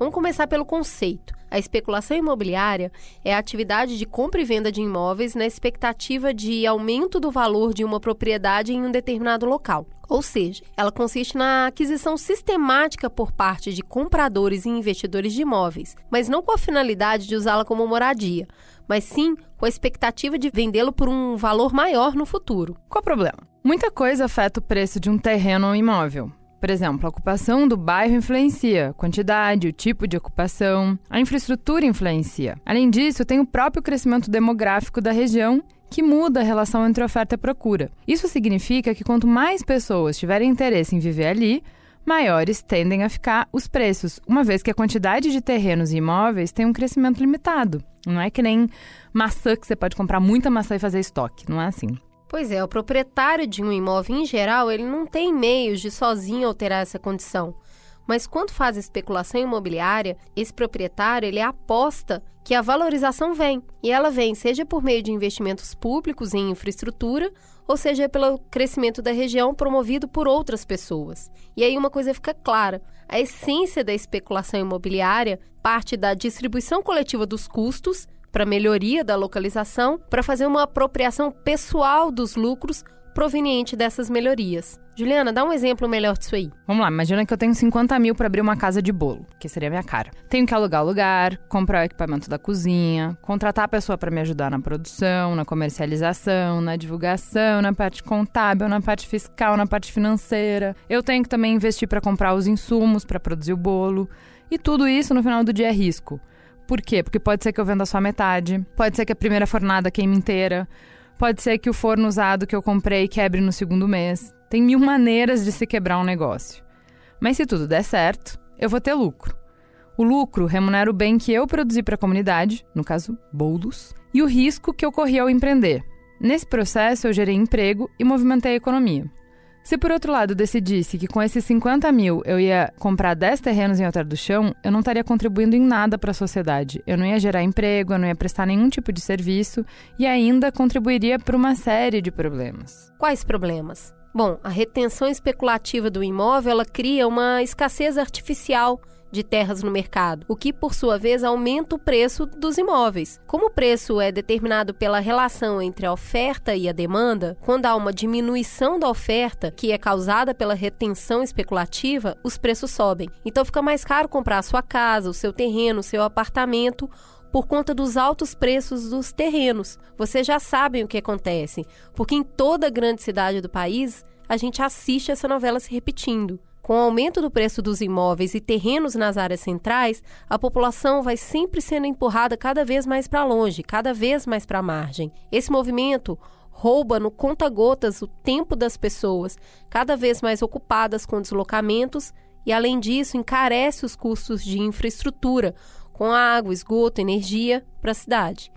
Vamos começar pelo conceito. A especulação imobiliária é a atividade de compra e venda de imóveis na expectativa de aumento do valor de uma propriedade em um determinado local. Ou seja, ela consiste na aquisição sistemática por parte de compradores e investidores de imóveis, mas não com a finalidade de usá-la como moradia, mas sim com a expectativa de vendê-lo por um valor maior no futuro. Qual o problema? Muita coisa afeta o preço de um terreno ou imóvel. Por exemplo, a ocupação do bairro influencia, quantidade, o tipo de ocupação, a infraestrutura influencia. Além disso, tem o próprio crescimento demográfico da região que muda a relação entre oferta e procura. Isso significa que quanto mais pessoas tiverem interesse em viver ali, maiores tendem a ficar os preços, uma vez que a quantidade de terrenos e imóveis tem um crescimento limitado. Não é que nem maçã que você pode comprar muita maçã e fazer estoque, não é assim. Pois é, o proprietário de um imóvel em geral, ele não tem meios de sozinho alterar essa condição. Mas quando faz especulação imobiliária, esse proprietário ele aposta que a valorização vem, e ela vem seja por meio de investimentos públicos em infraestrutura, ou seja pelo crescimento da região promovido por outras pessoas. E aí uma coisa fica clara: a essência da especulação imobiliária parte da distribuição coletiva dos custos para melhoria da localização, para fazer uma apropriação pessoal dos lucros proveniente dessas melhorias. Juliana, dá um exemplo melhor disso aí. Vamos lá, imagina que eu tenho 50 mil para abrir uma casa de bolo, que seria a minha cara. Tenho que alugar o lugar, comprar o equipamento da cozinha, contratar a pessoa para me ajudar na produção, na comercialização, na divulgação, na parte contábil, na parte fiscal, na parte financeira. Eu tenho que também investir para comprar os insumos para produzir o bolo. E tudo isso no final do dia é risco. Por quê? Porque pode ser que eu venda só metade, pode ser que a primeira fornada queime inteira, pode ser que o forno usado que eu comprei quebre no segundo mês. Tem mil maneiras de se quebrar um negócio. Mas se tudo der certo, eu vou ter lucro. O lucro remunera o bem que eu produzi para a comunidade, no caso, bolos, e o risco que eu corri ao empreender. Nesse processo, eu gerei emprego e movimentei a economia. Se por outro lado decidisse que com esses 50 mil eu ia comprar 10 terrenos em Altar do Chão, eu não estaria contribuindo em nada para a sociedade. Eu não ia gerar emprego, eu não ia prestar nenhum tipo de serviço e ainda contribuiria para uma série de problemas. Quais problemas? Bom, a retenção especulativa do imóvel ela cria uma escassez artificial de terras no mercado, o que, por sua vez, aumenta o preço dos imóveis. Como o preço é determinado pela relação entre a oferta e a demanda, quando há uma diminuição da oferta, que é causada pela retenção especulativa, os preços sobem. Então fica mais caro comprar a sua casa, o seu terreno, o seu apartamento por conta dos altos preços dos terrenos. Vocês já sabem o que acontece, porque em toda grande cidade do país a gente assiste essa novela se repetindo. Com o aumento do preço dos imóveis e terrenos nas áreas centrais, a população vai sempre sendo empurrada cada vez mais para longe, cada vez mais para a margem. Esse movimento rouba no conta-gotas o tempo das pessoas, cada vez mais ocupadas com deslocamentos, e além disso, encarece os custos de infraestrutura, com água, esgoto, energia para a cidade.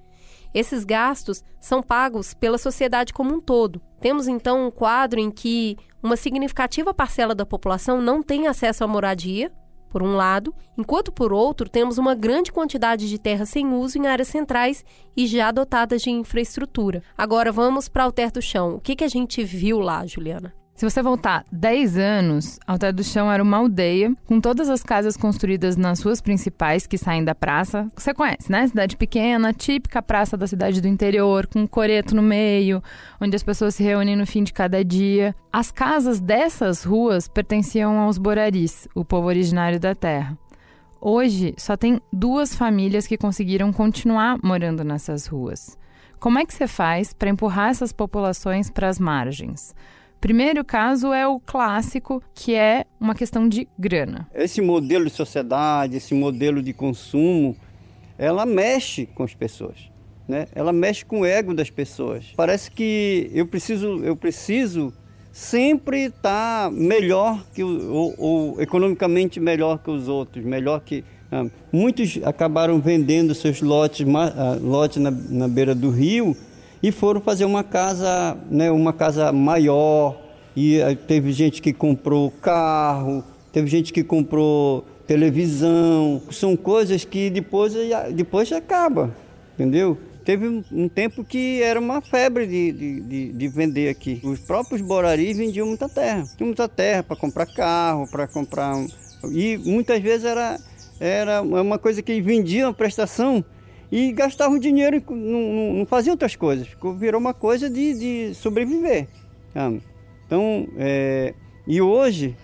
Esses gastos são pagos pela sociedade como um todo. Temos então um quadro em que uma significativa parcela da população não tem acesso à moradia, por um lado, enquanto por outro temos uma grande quantidade de terra sem uso em áreas centrais e já dotadas de infraestrutura. Agora vamos para o teto do chão. O que, que a gente viu lá, Juliana? Se você voltar 10 anos, Alter do Chão era uma aldeia com todas as casas construídas nas ruas principais que saem da praça. Você conhece, né? Cidade pequena, típica praça da cidade do interior, com um coreto no meio, onde as pessoas se reúnem no fim de cada dia. As casas dessas ruas pertenciam aos Boraris, o povo originário da terra. Hoje, só tem duas famílias que conseguiram continuar morando nessas ruas. Como é que você faz para empurrar essas populações para as margens? Primeiro caso é o clássico, que é uma questão de grana. Esse modelo de sociedade, esse modelo de consumo, ela mexe com as pessoas. né? Ela mexe com o ego das pessoas. Parece que eu preciso, eu preciso sempre estar tá melhor que ou, ou, economicamente melhor que os outros, melhor que ah, muitos acabaram vendendo seus lotes, ah, lotes na, na beira do rio e foram fazer uma casa, né, uma casa maior. E ah, teve gente que comprou carro, teve gente que comprou televisão. São coisas que depois, depois acaba, entendeu? Teve um, tempo que era uma febre de, de, de, de, vender aqui. Os próprios boraris vendiam muita terra. Tinha muita terra para comprar carro, para comprar. E muitas vezes era, era uma coisa que vendiam a prestação e gastavam dinheiro, não, não, não faziam outras coisas. Virou uma coisa de, de sobreviver. Então, é... e hoje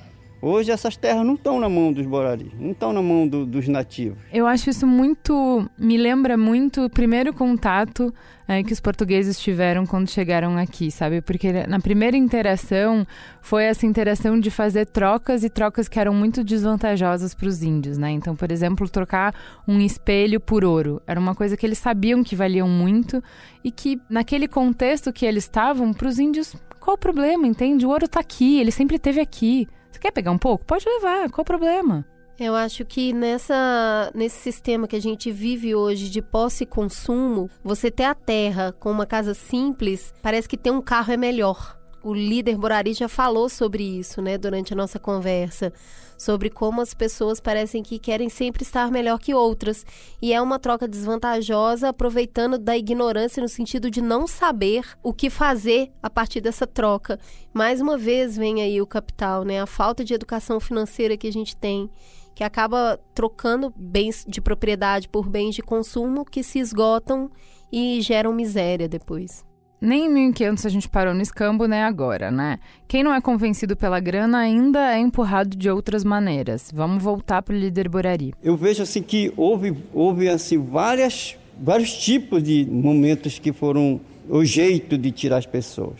Hoje essas terras não estão na mão dos boraris, não estão na mão do, dos nativos. Eu acho isso muito. Me lembra muito o primeiro contato é, que os portugueses tiveram quando chegaram aqui, sabe? Porque na primeira interação foi essa interação de fazer trocas e trocas que eram muito desvantajosas para os índios, né? Então, por exemplo, trocar um espelho por ouro era uma coisa que eles sabiam que valiam muito e que naquele contexto que eles estavam, para os índios, qual o problema, entende? O ouro está aqui, ele sempre esteve aqui. Quer pegar um pouco? Pode levar, qual o problema? Eu acho que nessa, nesse sistema que a gente vive hoje de posse e consumo, você ter a terra com uma casa simples, parece que ter um carro é melhor. O líder Borari já falou sobre isso, né, durante a nossa conversa sobre como as pessoas parecem que querem sempre estar melhor que outras. E é uma troca desvantajosa, aproveitando da ignorância no sentido de não saber o que fazer a partir dessa troca. Mais uma vez vem aí o capital, né? A falta de educação financeira que a gente tem que acaba trocando bens de propriedade por bens de consumo que se esgotam e geram miséria depois. Nem em 1500 a gente parou no escambo, né? Agora, né? Quem não é convencido pela grana ainda é empurrado de outras maneiras. Vamos voltar para o líder Borari. Eu vejo assim que houve, houve assim várias, vários tipos de momentos que foram o jeito de tirar as pessoas.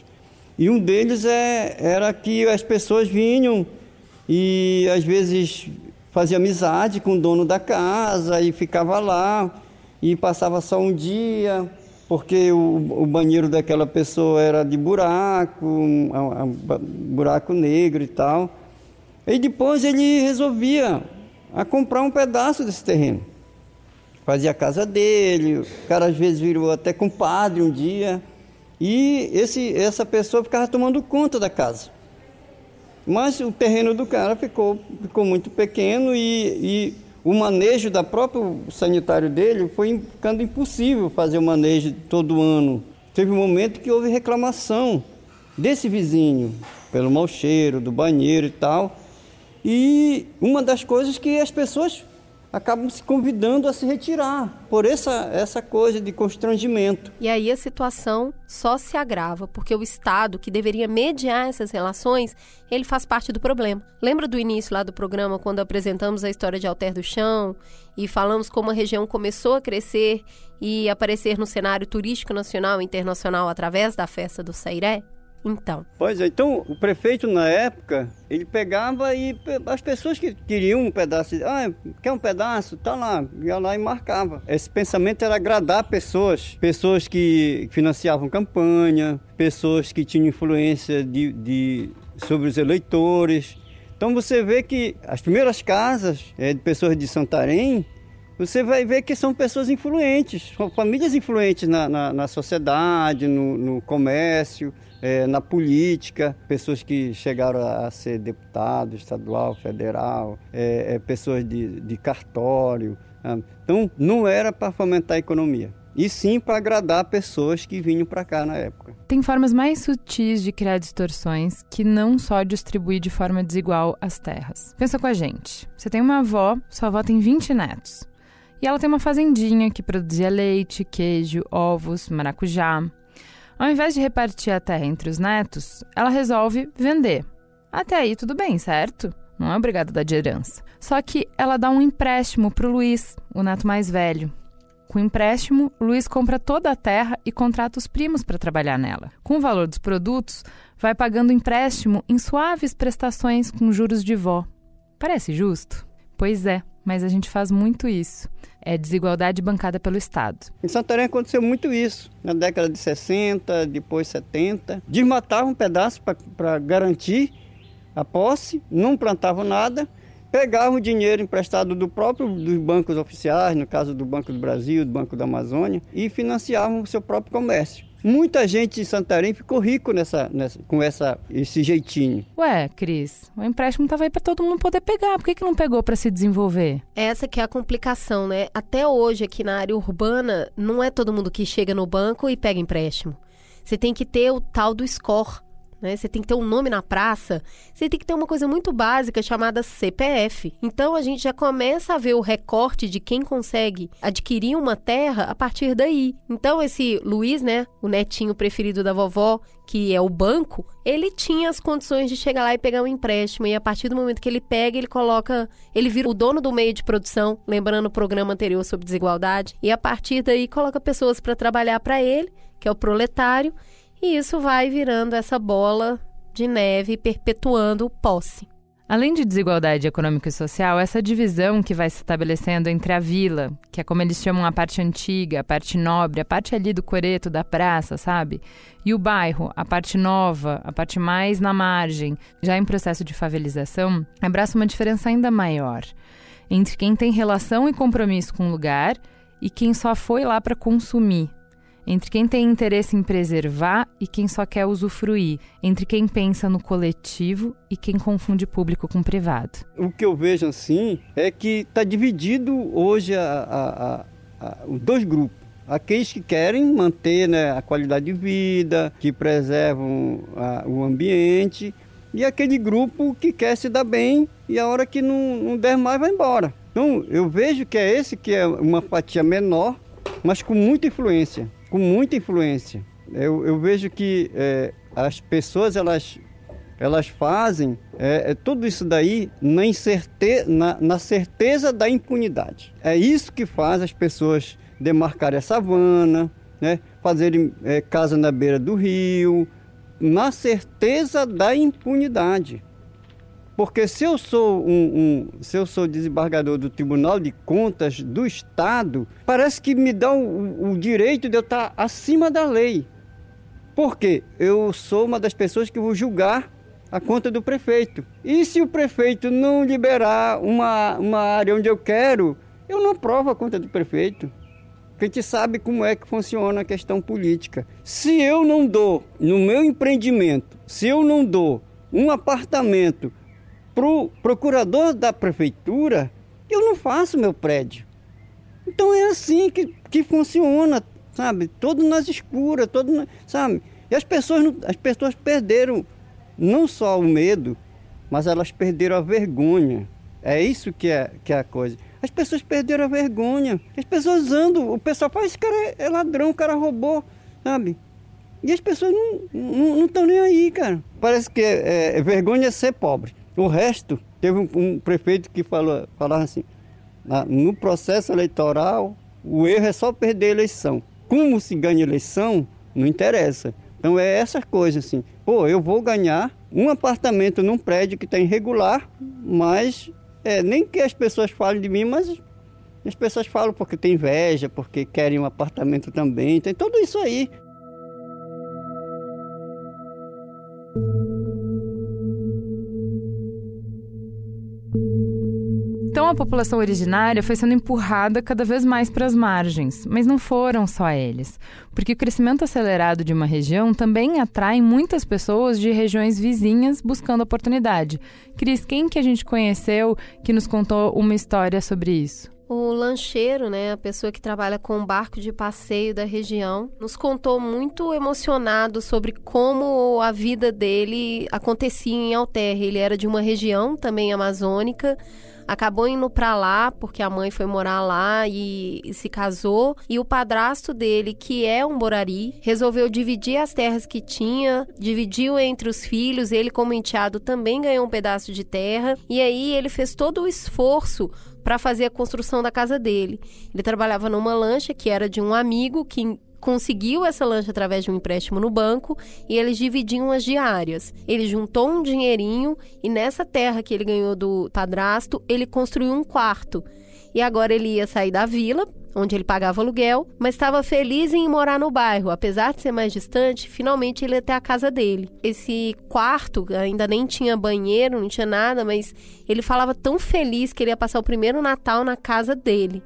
E um deles é, era que as pessoas vinham e às vezes fazia amizade com o dono da casa e ficava lá e passava só um dia porque o, o, banheiro daquela pessoa era de buraco, um, um, um, buraco negro e tal. E depois ele resolvia a comprar um pedaço desse terreno. Fazia a casa dele, o cara às vezes virou até compadre um dia. E esse, essa pessoa ficava tomando conta da casa. Mas o terreno do cara ficou, ficou muito pequeno e, e o manejo da próprio sanitário dele foi ficando impossível fazer o manejo todo ano. Teve um momento que houve reclamação desse vizinho pelo mau cheiro do banheiro e tal. E uma das coisas que as pessoas acabam se convidando a se retirar por essa, essa coisa de constrangimento. E aí a situação só se agrava, porque o Estado, que deveria mediar essas relações, ele faz parte do problema. Lembra do início lá do programa, quando apresentamos a história de Alter do Chão e falamos como a região começou a crescer e aparecer no cenário turístico nacional e internacional através da festa do Sairé? Então. Pois é, então o prefeito na época, ele pegava e as pessoas que queriam um pedaço, ah, quer um pedaço? Tá lá, ia lá e marcava. Esse pensamento era agradar pessoas, pessoas que financiavam campanha, pessoas que tinham influência de, de sobre os eleitores. Então você vê que as primeiras casas é, de pessoas de Santarém, você vai ver que são pessoas influentes, famílias influentes na, na, na sociedade, no, no comércio é, na política, pessoas que chegaram a ser deputado estadual, federal, é, é, pessoas de, de cartório. Né? Então, não era para fomentar a economia, e sim para agradar pessoas que vinham para cá na época. Tem formas mais sutis de criar distorções que não só distribuir de forma desigual as terras. Pensa com a gente. Você tem uma avó, sua avó tem 20 netos. E ela tem uma fazendinha que produzia leite, queijo, ovos, maracujá. Ao invés de repartir a terra entre os netos, ela resolve vender. Até aí tudo bem, certo? Não é obrigada a dar de herança. Só que ela dá um empréstimo para o Luiz, o neto mais velho. Com o empréstimo, Luiz compra toda a terra e contrata os primos para trabalhar nela. Com o valor dos produtos, vai pagando empréstimo em suaves prestações com juros de vó. Parece justo? Pois é. mas a gente faz muito isso. É desigualdade bancada pelo Estado. Em Santarém aconteceu muito isso. Na década de 60, depois 70. Desmatavam um pedaço para garantir a posse, não plantavam nada, pegavam o dinheiro emprestado do próprio dos bancos oficiais, no caso do Banco do Brasil, do Banco da Amazônia, e financiavam o seu próprio comércio. Muita gente em Santarém ficou rico nessa, nessa, com essa, esse jeitinho. Ué, Cris, o empréstimo estava aí para todo mundo poder pegar. Por que, que não pegou para se desenvolver? Essa que é a complicação, né? Até hoje, aqui na área urbana, não é todo mundo que chega no banco e pega empréstimo. Você tem que ter o tal do score né? Você tem que ter um nome na praça, você tem que ter uma coisa muito básica chamada CPF. Então a gente já começa a ver o recorte de quem consegue adquirir uma terra a partir daí. Então esse Luiz, né, o netinho preferido da vovó, que é o banco, ele tinha as condições de chegar lá e pegar um empréstimo e a partir do momento que ele pega, ele coloca, ele vira o dono do meio de produção, lembrando o programa anterior sobre desigualdade, e a partir daí coloca pessoas para trabalhar para ele, que é o proletário, e isso vai virando essa bola de neve perpetuando o posse. Além de desigualdade econômica e social, essa divisão que vai se estabelecendo entre a vila, que é como eles chamam a parte antiga, a parte nobre, a parte ali do coreto, da praça, sabe? E o bairro, a parte nova, a parte mais na margem, já em processo de favelização, abraça uma diferença ainda maior entre quem tem relação e compromisso com o lugar e quem só foi lá para consumir, entre quem tem interesse em preservar e quem só quer usufruir, entre quem pensa no coletivo e quem confunde público com privado. O que eu vejo assim é que está dividido hoje a, a, a, os dois grupos. Aqueles que querem manter né, a qualidade de vida, que preservam o ambiente, e aquele grupo que quer se dar bem e a hora que não, não der mais vai embora. Então eu vejo que é esse que é uma fatia menor, mas com muita influência com muita influência. Eu, eu vejo que é, as pessoas elas, elas fazem é, é tudo isso daí na, incerte, na, na certeza da impunidade. É isso que faz as pessoas demarcarem a savana, né, fazerem é, casa na beira do rio, na certeza da impunidade. Porque se eu sou um, um, se eu sou desembargador do Tribunal de Contas do Estado, parece que me dá o, o direito de eu estar acima da lei. Porque eu sou uma das pessoas que vou julgar a conta do prefeito. E se o prefeito não liberar uma, uma área onde eu quero, eu não aprovo a conta do prefeito. Porque a gente sabe como é que funciona a questão política. Se eu não dou no meu empreendimento, se eu não dou um apartamento para o procurador da prefeitura, eu não faço meu prédio. Então é assim que, que funciona, sabe? Todo nas escuras, todo, sabe? E as pessoas, as pessoas perderam não só o medo, mas elas perderam a vergonha. É isso que é, que é a coisa. As pessoas perderam a vergonha. As pessoas andam, o pessoal fala, esse cara é, é ladrão, o cara roubou, sabe? E as pessoas não estão nem aí, cara. Parece que é, é, vergonha é ser pobre. O resto, teve um, um prefeito que falou, falava assim, no processo eleitoral, o erro é só perder a eleição. Como se ganha eleição, não interessa. Então é essas coisas assim. Pô, eu vou ganhar um apartamento num prédio que está irregular, mas é, nem que as pessoas falem de mim, mas as pessoas falam porque tem inveja, porque querem um apartamento também, tem tudo isso aí. Então a população originária foi sendo empurrada cada vez mais para as margens, mas não foram só eles, porque o crescimento acelerado de uma região também atrai muitas pessoas de regiões vizinhas buscando oportunidade. Cris, quem que a gente conheceu que nos contou uma história sobre isso? O lancheiro, né, a pessoa que trabalha com o barco de passeio da região, nos contou muito emocionado sobre como a vida dele acontecia em Alterra. Ele era de uma região também amazônica, acabou indo para lá porque a mãe foi morar lá e, e, se casou. E o padrasto dele, que é um borari, resolveu dividir as terras que tinha, dividiu entre os filhos. Ele, como enteado, também ganhou um pedaço de terra. E aí ele fez todo o esforço para fazer a construção da casa dele. Ele trabalhava numa lancha que era de um amigo que conseguiu essa lancha através de um empréstimo no banco e eles dividiam as diárias. Ele juntou um dinheirinho e nessa terra que ele ganhou do padrasto, ele construiu um quarto. E agora ele ia sair da vila, onde ele pagava aluguel, mas estava feliz em morar no bairro. Apesar de ser mais distante, finalmente ele ia ter a casa dele. Esse quarto ainda nem tinha banheiro, não tinha nada, mas ele falava tão feliz que ele ia passar o primeiro Natal na casa dele.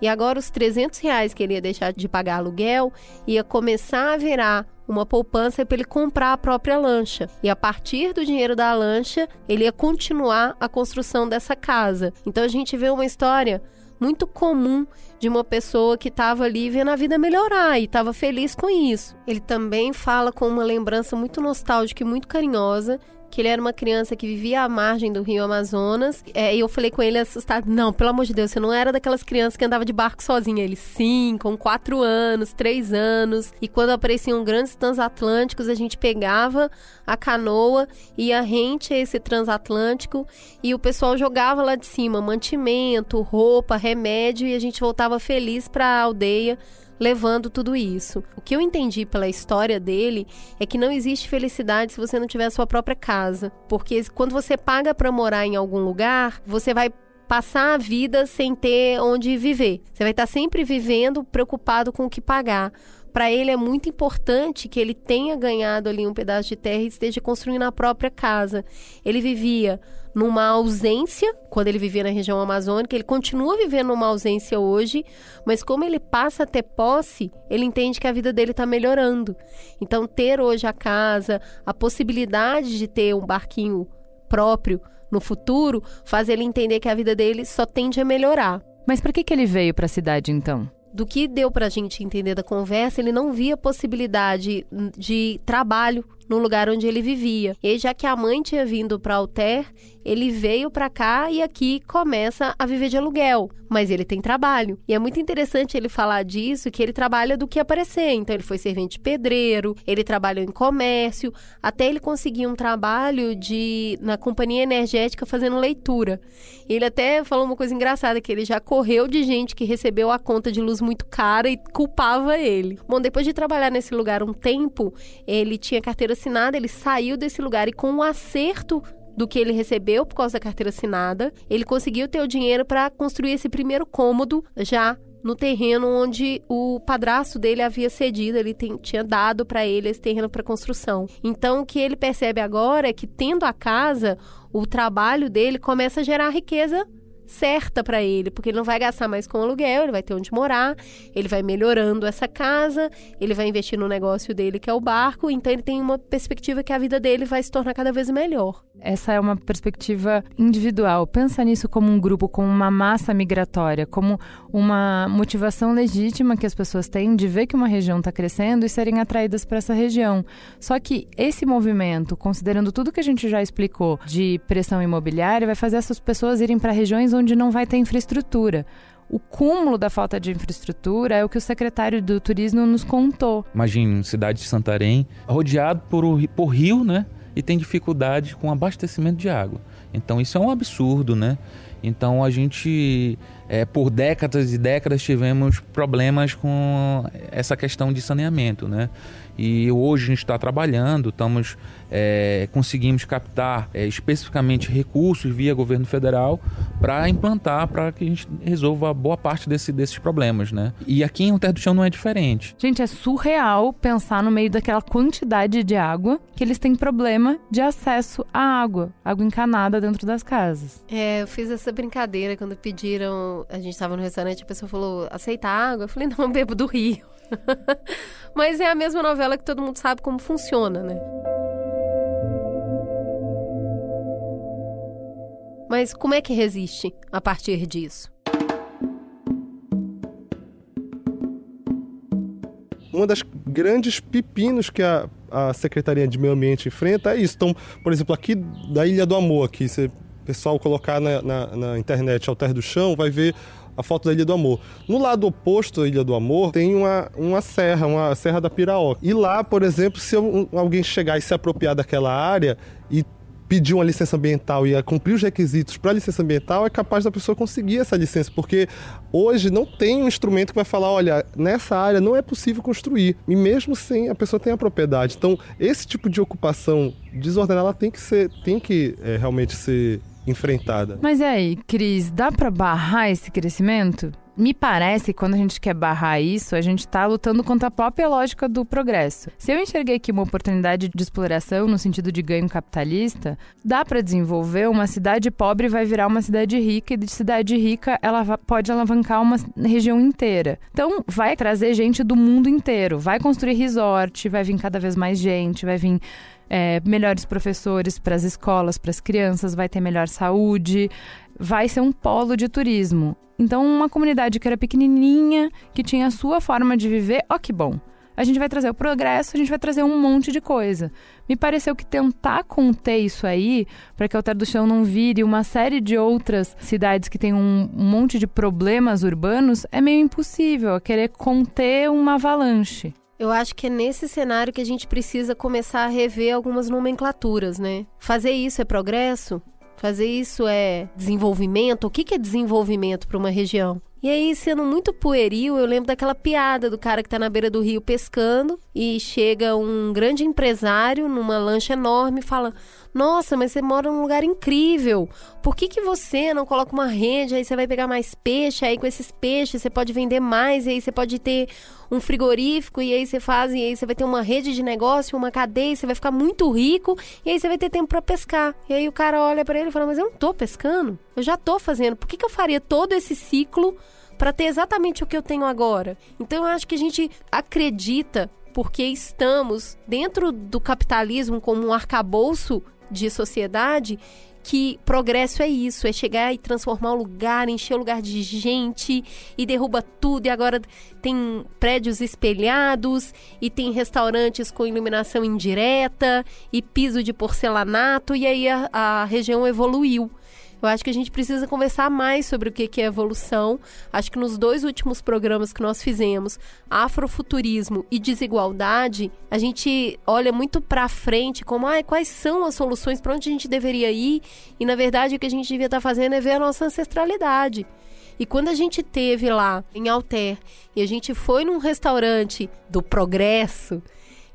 E agora os 300 reais que ele ia deixar de pagar aluguel ia começar a virar uma poupança para ele comprar a própria lancha. E a partir do dinheiro da lancha, ele ia continuar a construção dessa casa. Então a gente vê uma história muito comum de uma pessoa que estava ali vendo a vida melhorar e estava feliz com isso. Ele também fala com uma lembrança muito nostálgica e muito carinhosa que ele era uma criança que vivia à margem do rio Amazonas. É, e eu falei com ele assustado: Não, pelo amor de Deus, você não era daquelas crianças que andava de barco sozinha. Ele, sim, com quatro anos, três anos. E quando apareciam grandes transatlânticos, a gente pegava a canoa, ia rente a esse transatlântico e o pessoal jogava lá de cima mantimento, roupa, remédio e a gente voltava feliz para a aldeia levando tudo isso. O que eu entendi pela história dele é que não existe felicidade se você não tiver a sua própria casa, porque quando você paga para morar em algum lugar, você vai passar a vida sem ter onde viver. Você vai estar sempre vivendo preocupado com o que pagar para ele é muito importante que ele tenha ganhado ali um pedaço de terra e esteja construindo a própria casa. Ele vivia numa ausência, quando ele vivia na região amazônica, ele continua vivendo numa ausência hoje, mas como ele passa a ter posse, ele entende que a vida dele está melhorando. Então, ter hoje a casa, a possibilidade de ter um barquinho próprio no futuro, faz ele entender que a vida dele só tende a melhorar. Mas por que, que ele veio para a cidade então? do que deu para a gente entender da conversa, ele não via possibilidade de trabalho no lugar onde ele vivia. E já que a mãe tinha vindo para Alter, ele veio para cá e aqui começa a viver de aluguel, mas ele tem trabalho. E é muito interessante ele falar disso, que ele trabalha do que aparecer. Então ele foi servente pedreiro, ele trabalhou em comércio, até ele conseguir um trabalho de na companhia energética fazendo leitura. Ele até falou uma coisa engraçada que ele já correu de gente que recebeu a conta de luz muito cara e culpava ele. Bom, depois de trabalhar nesse lugar um tempo, ele tinha carteira assinada, ele saiu desse lugar e com um acerto do que ele recebeu por causa da carteira assinada, ele conseguiu ter o dinheiro para construir esse primeiro cômodo já no terreno onde o padrasto dele havia cedido, ele tem, tinha dado para ele esse terreno para construção. Então, o que ele percebe agora é que, tendo a casa, o trabalho dele começa a gerar riqueza certa para ele, porque ele não vai gastar mais com aluguel, ele vai ter onde morar, ele vai melhorando essa casa, ele vai investir no negócio dele que é o barco, então ele tem uma perspectiva que a vida dele vai se tornar cada vez melhor. Essa é uma perspectiva individual. Pensa nisso como um grupo, como uma massa migratória, como uma motivação legítima que as pessoas têm de ver que uma região está crescendo e serem atraídas para essa região. Só que esse movimento, considerando tudo que a gente já explicou de pressão imobiliária, vai fazer essas pessoas irem para regiões onde não vai ter infraestrutura. O cúmulo da falta de infraestrutura é o que o secretário do turismo nos contou. Imagine, cidade de Santarém, rodeado por, por rio, né? E tem dificuldade com abastecimento de água. Então isso é um absurdo, né? Então a gente, é, por décadas e décadas, tivemos problemas com essa questão de saneamento, né? E hoje a gente está trabalhando, estamos é, conseguimos captar é, especificamente recursos via governo federal para implantar, para que a gente resolva boa parte desse, desses problemas, né? E aqui em Terra do Chão não é diferente. Gente, é surreal pensar no meio daquela quantidade de água que eles têm problema de acesso à água, água encanada dentro das casas. É, eu fiz essa brincadeira quando pediram, a gente estava no restaurante, a pessoa falou, aceita água? Eu falei, não, eu bebo do rio. Mas é a mesma novela que todo mundo sabe como funciona, né? Mas como é que resiste a partir disso? Uma das grandes pepinos que a, a Secretaria de Meio Ambiente enfrenta é isso. Então, por exemplo, aqui da Ilha do Amor, se o pessoal colocar na, na, na internet Alter do Chão, vai ver a foto da Ilha do Amor. No lado oposto da Ilha do Amor tem uma, uma serra, uma serra da Piraoca. E lá, por exemplo, se alguém chegar e se apropriar daquela área e pedir uma licença ambiental e a cumprir os requisitos para licença ambiental, é capaz da pessoa conseguir essa licença, porque hoje não tem um instrumento que vai falar, olha, nessa área não é possível construir, e mesmo sem a pessoa tem a propriedade. Então, esse tipo de ocupação desordenada tem que ser, tem que é, realmente ser enfrentada. Mas e aí, Cris, dá para barrar esse crescimento? Me parece que quando a gente quer barrar isso, a gente está lutando contra a própria lógica do progresso. Se eu enxerguei aqui uma oportunidade de exploração no sentido de ganho capitalista, dá para desenvolver uma cidade pobre vai virar uma cidade rica e de cidade rica ela pode alavancar uma região inteira. Então, vai trazer gente do mundo inteiro, vai construir resort, vai vir cada vez mais gente, vai vir é, melhores professores para as escolas, para as crianças, vai ter melhor saúde, vai ser um polo de turismo. Então, uma comunidade que era pequenininha, que tinha a sua forma de viver, ó que bom. A gente vai trazer o progresso, a gente vai trazer um monte de coisa. Me pareceu que tentar conter isso aí, para que Altar do Chão não vire uma série de outras cidades que têm um, um monte de problemas urbanos, é meio impossível. É querer conter uma avalanche. Eu acho que é nesse cenário que a gente precisa começar a rever algumas nomenclaturas, né? Fazer isso é progresso? Fazer isso é desenvolvimento? O que é desenvolvimento para uma região? E aí, sendo muito pueril, eu lembro daquela piada do cara que tá na beira do rio pescando e chega um grande empresário numa lancha enorme e fala: nossa, mas você mora num lugar incrível. Por que, que você não coloca uma rede? Aí você vai pegar mais peixe, aí com esses peixes você pode vender mais, e aí você pode ter um frigorífico, e aí você faz, e aí você vai ter uma rede de negócio, uma cadeia, você vai ficar muito rico, e aí você vai ter tempo para pescar. E aí o cara olha para ele e fala: Mas eu não tô pescando, eu já tô fazendo. Por que, que eu faria todo esse ciclo? para ter exatamente o que eu tenho agora. Então eu acho que a gente acredita porque estamos dentro do capitalismo como um arcabouço de sociedade que progresso é isso, é chegar e transformar o lugar, encher o lugar de gente e derruba tudo. E agora tem prédios espelhados e tem restaurantes com iluminação indireta e piso de porcelanato. E aí a, a região evoluiu. Eu acho que a gente precisa conversar mais sobre o que é evolução. Acho que nos dois últimos programas que nós fizemos, afrofuturismo e desigualdade, a gente olha muito para frente como ah, quais são as soluções, para onde a gente deveria ir, e na verdade o que a gente devia estar tá fazendo é ver a nossa ancestralidade. E quando a gente teve lá em Alter e a gente foi num restaurante do progresso,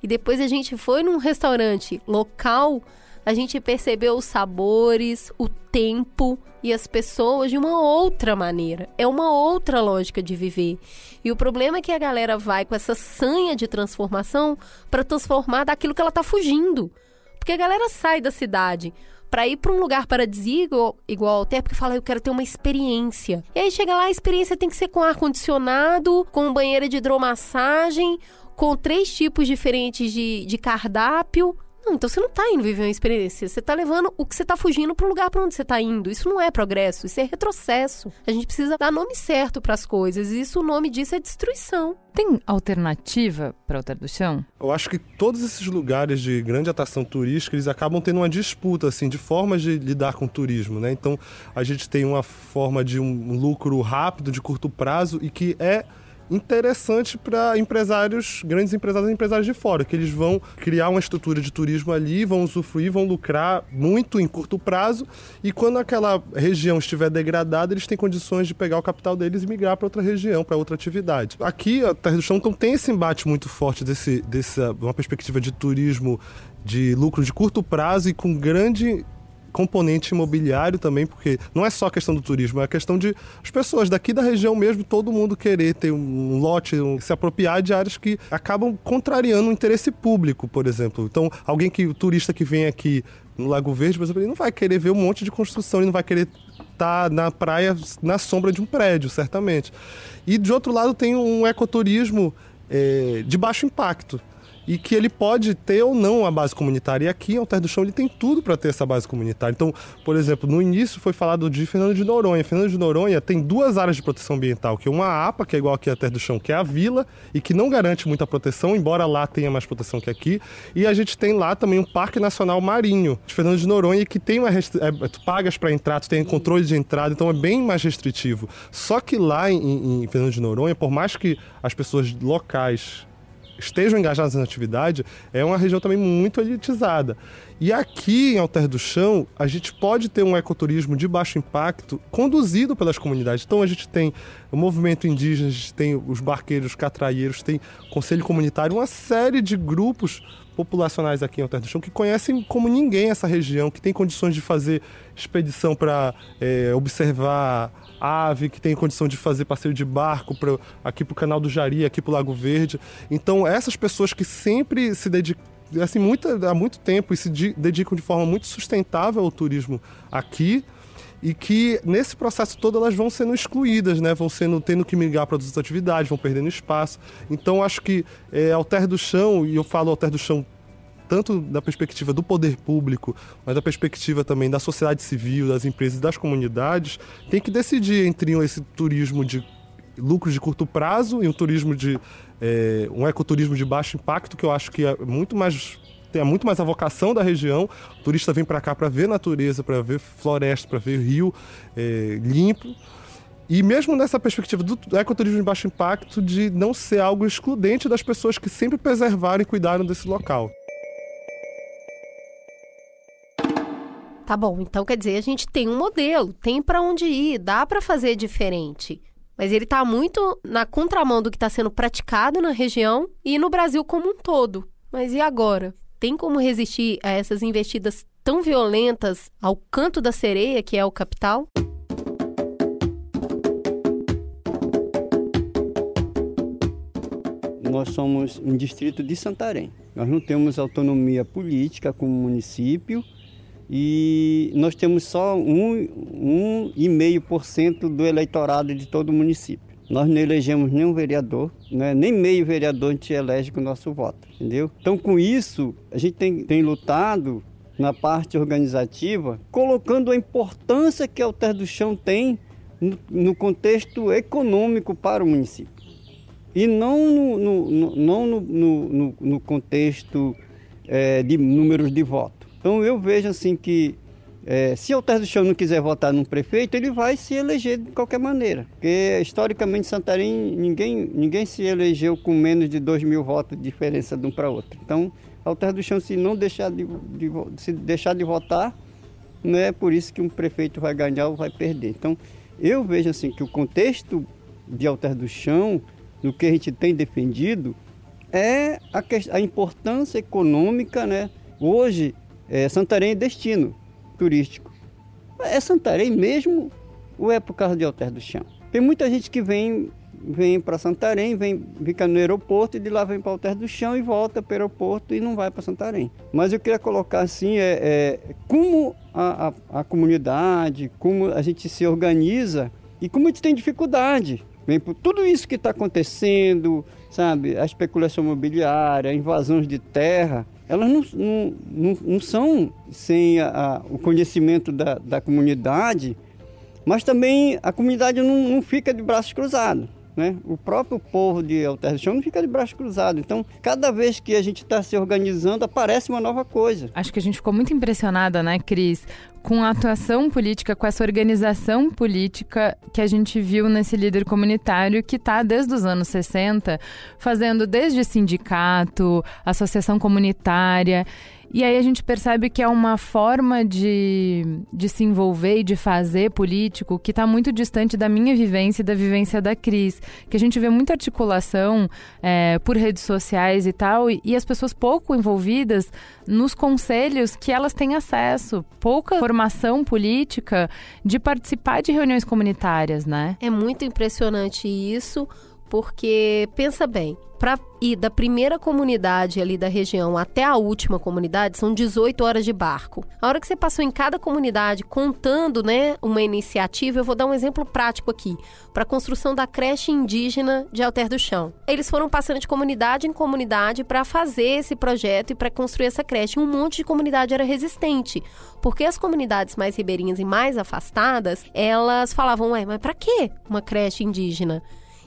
e depois a gente foi num restaurante local a gente percebeu os sabores, o tempo e as pessoas de uma outra maneira. É uma outra lógica de viver. E o problema é que a galera vai com essa sanha de transformação para transformar daquilo que ela está fugindo. Porque a galera sai da cidade para ir para um lugar paradisíaco igual ao porque fala, eu quero ter uma experiência. E aí chega lá, a experiência tem que ser com ar condicionado, com banheira de hidromassagem, com três tipos diferentes de, de cardápio. Não, então você não está indo viver uma experiência. Você está levando o que você está fugindo para o lugar para onde você está indo. Isso não é progresso, isso é retrocesso. A gente precisa dar nome certo para as coisas. E isso o nome disso é destruição. Tem alternativa para Alter do Chão? Eu acho que todos esses lugares de grande atração turística, eles acabam tendo uma disputa assim de formas de lidar com o turismo, né? Então, a gente tem uma forma de um lucro rápido, de curto prazo e que é interessante para empresários, grandes empresários e empresários de fora, que eles vão criar uma estrutura de turismo ali, vão usufruir, vão lucrar muito em curto prazo e quando aquela região estiver degradada, eles têm condições de pegar o capital deles e migrar para outra região, para outra atividade. Aqui, a Terra do Chão então, tem esse embate muito forte desse, dessa uma perspectiva de turismo de lucro de curto prazo e com grande componente imobiliário também, porque não é só a questão do turismo, é a questão de as pessoas daqui da região mesmo, todo mundo querer ter um lote, um, se apropriar de áreas que acabam contrariando o interesse público, por exemplo. Então, alguém que, o turista que vem aqui no Lago Verde, por exemplo, ele não vai querer ver um monte de construção, ele não vai querer estar tá na praia na sombra de um prédio, certamente. E de outro lado tem um ecoturismo é, de baixo impacto e que ele pode ter ou não a base comunitária. E aqui, em Alter do Chão, ele tem tudo para ter essa base comunitária. Então, por exemplo, no início foi falado de Fernando de Noronha. Fernando de Noronha tem duas áreas de proteção ambiental, que é uma APA, que é igual aqui a Alter do Chão, que é a vila, e que não garante muita proteção, embora lá tenha mais proteção que aqui. E a gente tem lá também um Parque Nacional Marinho de Fernando de Noronha, que tem uma restri... é, tu pagas para entrar, tu tem controle de entrada, então é bem mais restritivo. Só que lá em, em Fernando de Noronha, por mais que as pessoas locais estejam engajadas na atividade, é uma região também muito elitizada. E aqui em Alter do Chão, a gente pode ter um ecoturismo de baixo impacto conduzido pelas comunidades. Então a gente tem o movimento indígena, a gente tem os barqueiros, catraieiros, tem conselho comunitário, uma série de grupos populacionais aqui em Alter do Chão que conhecem como ninguém essa região, que tem condições de fazer expedição para é, observar ave, que tem condição de fazer passeio de barco pra, aqui para o Canal do Jari, aqui para o Lago Verde. Então, essas pessoas que sempre se dedicam assim, muita, há muito tempo e se dedicam de forma muito sustentável ao turismo aqui e que nesse processo todo elas vão sendo excluídas, né? vão sendo tendo que migrar para outras atividades, vão perdendo espaço. Então acho que é, Alter do Chão, e eu falo Alter do Chão tanto da perspectiva do poder público, mas da perspectiva também da sociedade civil, das empresas, das comunidades, tem que decidir entre esse turismo de lucros de curto prazo e um turismo de é, um ecoturismo de baixo impacto que eu acho que é muito mais tem muito mais a vocação da região. O turista vem para cá para ver natureza, para ver floresta, para ver rio é, limpo. E mesmo nessa perspectiva do ecoturismo de baixo impacto, de não ser algo excludente das pessoas que sempre preservaram e cuidaram desse local. Tá bom, então quer dizer, a gente tem um modelo, tem para onde ir, dá para fazer diferente. Mas ele está muito na contramão do que está sendo praticado na região e no Brasil como um todo. Mas e agora? Tem como resistir a essas investidas tão violentas ao canto da sereia, que é o capital? Nós somos um distrito de Santarém. Nós não temos autonomia política como município e nós temos só 1,5% do eleitorado de todo o município. Nós não elegemos nenhum vereador, né? nem meio vereador a gente elege com o nosso voto, entendeu? Então, com isso, a gente tem, tem lutado na parte organizativa, colocando a importância que a Alter do Chão tem no, no contexto econômico para o município. E não no, no, não no, no contexto é, de números de voto. Então eu vejo assim que é, se o Alter do Chão não quiser votar num prefeito, ele vai se eleger de qualquer maneira. Porque historicamente Santarém ninguém, ninguém se elegeu com menos de 2 mil votos de diferença de um para outro. Então, Alter do Chão, se não deixar de, de, se deixar de votar, não é por isso que um prefeito vai ganhar ou vai perder. Então, eu vejo assim que o contexto de Alter do Chão, no que a gente tem defendido, é a, a importância econômica, né? Hoje, é, Santarém é destino turístico. É Santarém mesmo ou é por causa de Alter do Chão? Tem muita gente que vem vem para Santarém, vem, fica no aeroporto e de lá vem para Alter do Chão e volta para o aeroporto e não vai para Santarém. Mas eu queria colocar assim, é, é como a, a, a, comunidade, como a gente se organiza e como a gente tem dificuldade. Vem por tudo isso que está acontecendo, sabe? A especulação imobiliária, invasões de terra elas não, não, não, não são sem a, a, o conhecimento da, da comunidade, mas também a comunidade não, não fica de braços cruzados. Né? O próprio povo de Alter do Chão não fica de braço cruzado. Então, cada vez que a gente está se organizando, aparece uma nova coisa. Acho que a gente ficou muito impressionada, né, Cris, com a atuação política, com essa organização política que a gente viu nesse líder comunitário que está desde os anos 60 fazendo desde sindicato, associação comunitária. E aí a gente percebe que é uma forma de, de se envolver e de fazer político que está muito distante da minha vivência e da vivência da Cris. Que a gente vê muita articulação é, por redes sociais e tal, e, e, as pessoas pouco envolvidas nos conselhos que elas têm acesso. Pouca formação política de participar de reuniões comunitárias, né? É muito impressionante isso porque pensa bem, para ir da primeira comunidade ali da região até a última comunidade são 18 horas de barco. A hora que você passou em cada comunidade contando, né, uma iniciativa, eu vou dar um exemplo prático aqui, para a construção da creche indígena de Alter do Chão. Eles foram passando de comunidade em comunidade para fazer esse projeto e para construir essa creche. Um monte de comunidade era resistente, porque as comunidades mais ribeirinhas e mais afastadas, elas falavam: "Ué, mas para que uma creche indígena?"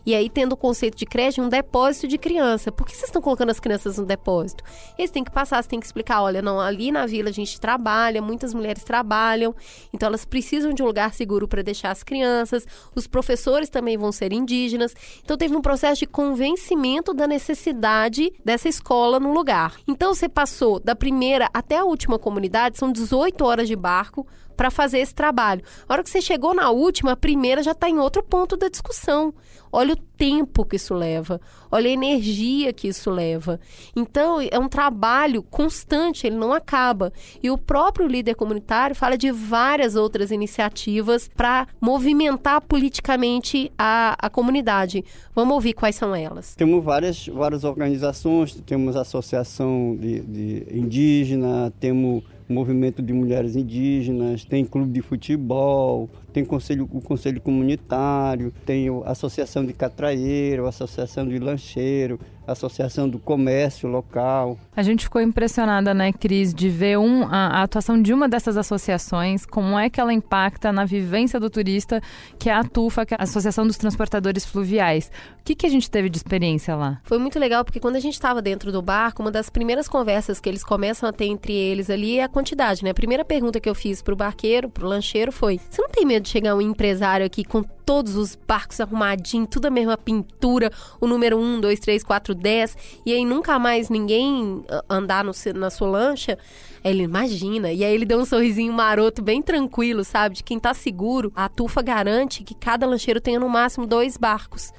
E aí, tendo o conceito de creche, um depósito de criança. Por que vocês estão colocando as crianças no depósito? Eles têm que passar, você tem que explicar: olha, não, ali na vila a gente trabalha, muitas mulheres trabalham, então elas precisam de um lugar seguro para deixar as crianças. Os professores também vão ser indígenas. Então, teve um processo de convencimento da necessidade dessa escola no lugar. Então, você passou da primeira até a última comunidade, são 18 horas de barco para fazer esse trabalho. A hora que você chegou na última, a primeira já está em outro ponto da discussão. Olha o tempo que isso leva, olha a energia que isso leva. Então, é um trabalho constante, ele não acaba. E o próprio líder comunitário fala de várias outras iniciativas para movimentar politicamente a, a comunidade. Vamos ouvir quais são elas. Temos várias, várias organizações, temos Associação de, de Indígena, temos movimento de mulheres indígenas, tem clube de futebol, tem conselho, o conselho comunitário, tem a associação de catraeiro, a associação de lancheiro, associação do comércio local. A gente ficou impressionada, né, Cris, de ver um, a, a, atuação de uma dessas associações, como é que ela impacta na vivência do turista, que é a TUFA, que é a Associação dos Transportadores Fluviais. O que, que a gente teve de experiência lá? Foi muito legal, porque quando a gente estava dentro do barco, uma das primeiras conversas que eles começam a ter entre eles ali é a quantidade, né? A primeira pergunta que eu fiz pro barqueiro, pro lancheiro, foi: Você não tem medo de chegar um empresário aqui com todos os barcos arrumadinhos, tudo a mesma pintura, o número 1, 2, 3, 4, 10, e aí nunca mais ninguém ah, andar no, na sua lancha? Ele imagina. E aí ele deu um sorrisinho maroto, bem tranquilo, sabe? De quem tá seguro. A Tufa garante que cada lancheiro tenha no máximo dois barcos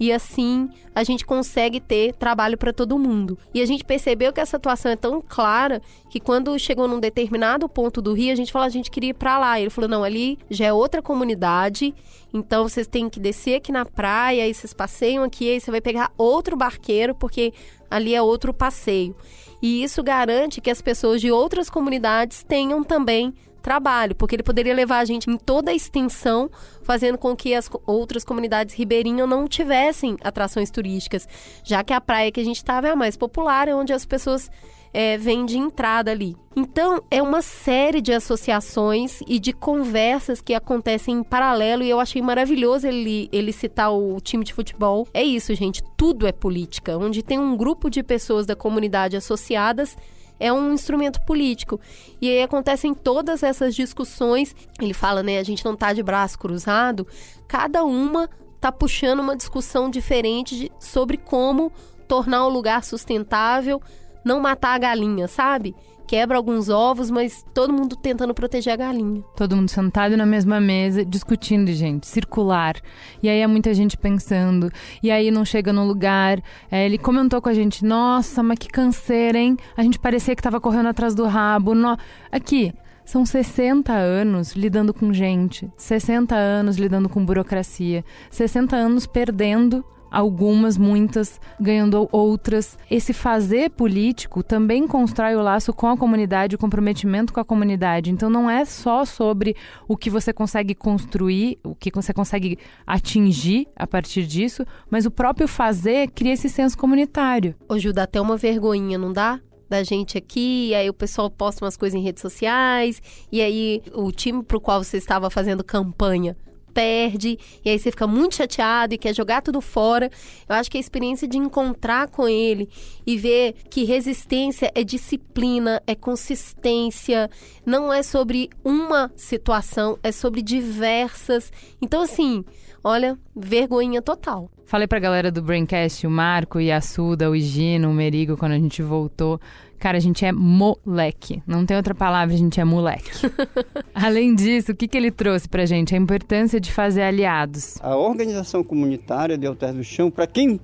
e assim a gente consegue ter trabalho para todo mundo. E a gente percebeu que essa atuação é tão clara que quando chegou num determinado ponto do rio, a gente falou, a gente queria ir para lá. Ele falou, não, ali já é outra comunidade, então vocês têm que descer aqui na praia, aí vocês passeiam aqui, aí você vai pegar outro barqueiro, porque ali é outro passeio. E isso garante que as pessoas de outras comunidades tenham também trabalho, porque ele poderia levar a gente em toda a extensão, fazendo com que as outras comunidades ribeirinhas não tivessem atrações turísticas, já que a praia que a gente estava é a mais popular, é onde as pessoas é, vêm de entrada ali. Então, é uma série de associações e de conversas que acontecem em paralelo, e eu achei maravilhoso ele, ele citar o time de futebol. É isso, gente, tudo é política, onde tem um grupo de pessoas da comunidade associadas é um instrumento político. E aí acontecem todas essas discussões. Ele fala, né, a gente não tá de braço cruzado, cada uma tá puxando uma discussão diferente de, sobre como tornar o lugar sustentável, não matar a galinha, sabe? Quebra alguns ovos, mas todo mundo tentando proteger a galinha. Todo mundo sentado na mesma mesa, discutindo, gente, circular. E aí é muita gente pensando, e aí não chega no lugar. É, ele comentou com a gente: nossa, mas que canseira, hein? A gente parecia que tava correndo atrás do rabo. No... Aqui. São 60 anos lidando com gente, 60 anos lidando com burocracia, 60 anos perdendo algumas, muitas, ganhando outras. Esse fazer político também constrói o laço com a comunidade, o comprometimento com a comunidade. Então não é só sobre o que você consegue construir, o que você consegue atingir a partir disso, mas o próprio fazer cria esse senso comunitário. Ô, Ju, dá até uma vergonhinha, não dá? da gente aqui, aí o pessoal posta umas coisas em redes sociais, e aí o time pro qual você estava fazendo campanha perde, e aí você fica muito chateado e quer jogar tudo fora. Eu acho que a experiência de encontrar com ele e ver que resistência é disciplina, é consistência, não é sobre uma situação, é sobre diversas. Então, assim, olha, vergonha total. Falei pra galera do Braincast, o Marco e a Suda, o Higino, o Merigo, quando a gente voltou. Cara, a gente é moleque. Não tem outra palavra, a gente é moleque. Além disso, o que, que ele trouxe pra gente? A importância de fazer aliados. A organização comunitária de Alter do Chão, para quem,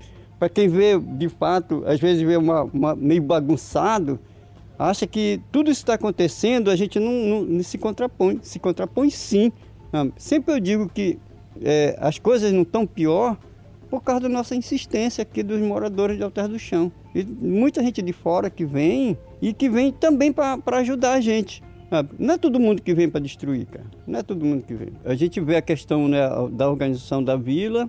quem vê de fato, às vezes vê uma, uma meio bagunçado, acha que tudo isso está acontecendo, a gente não, não, não, se contrapõe. Se contrapõe sim. Sempre eu digo que é, as coisas não estão pior por causa da nossa insistência aqui dos moradores de Alter do Chão. E muita gente de fora que vem e que vem também para ajudar a gente. Não é todo mundo que vem para destruir, cara. Não é todo mundo que vem. A gente vê a questão né, da organização da vila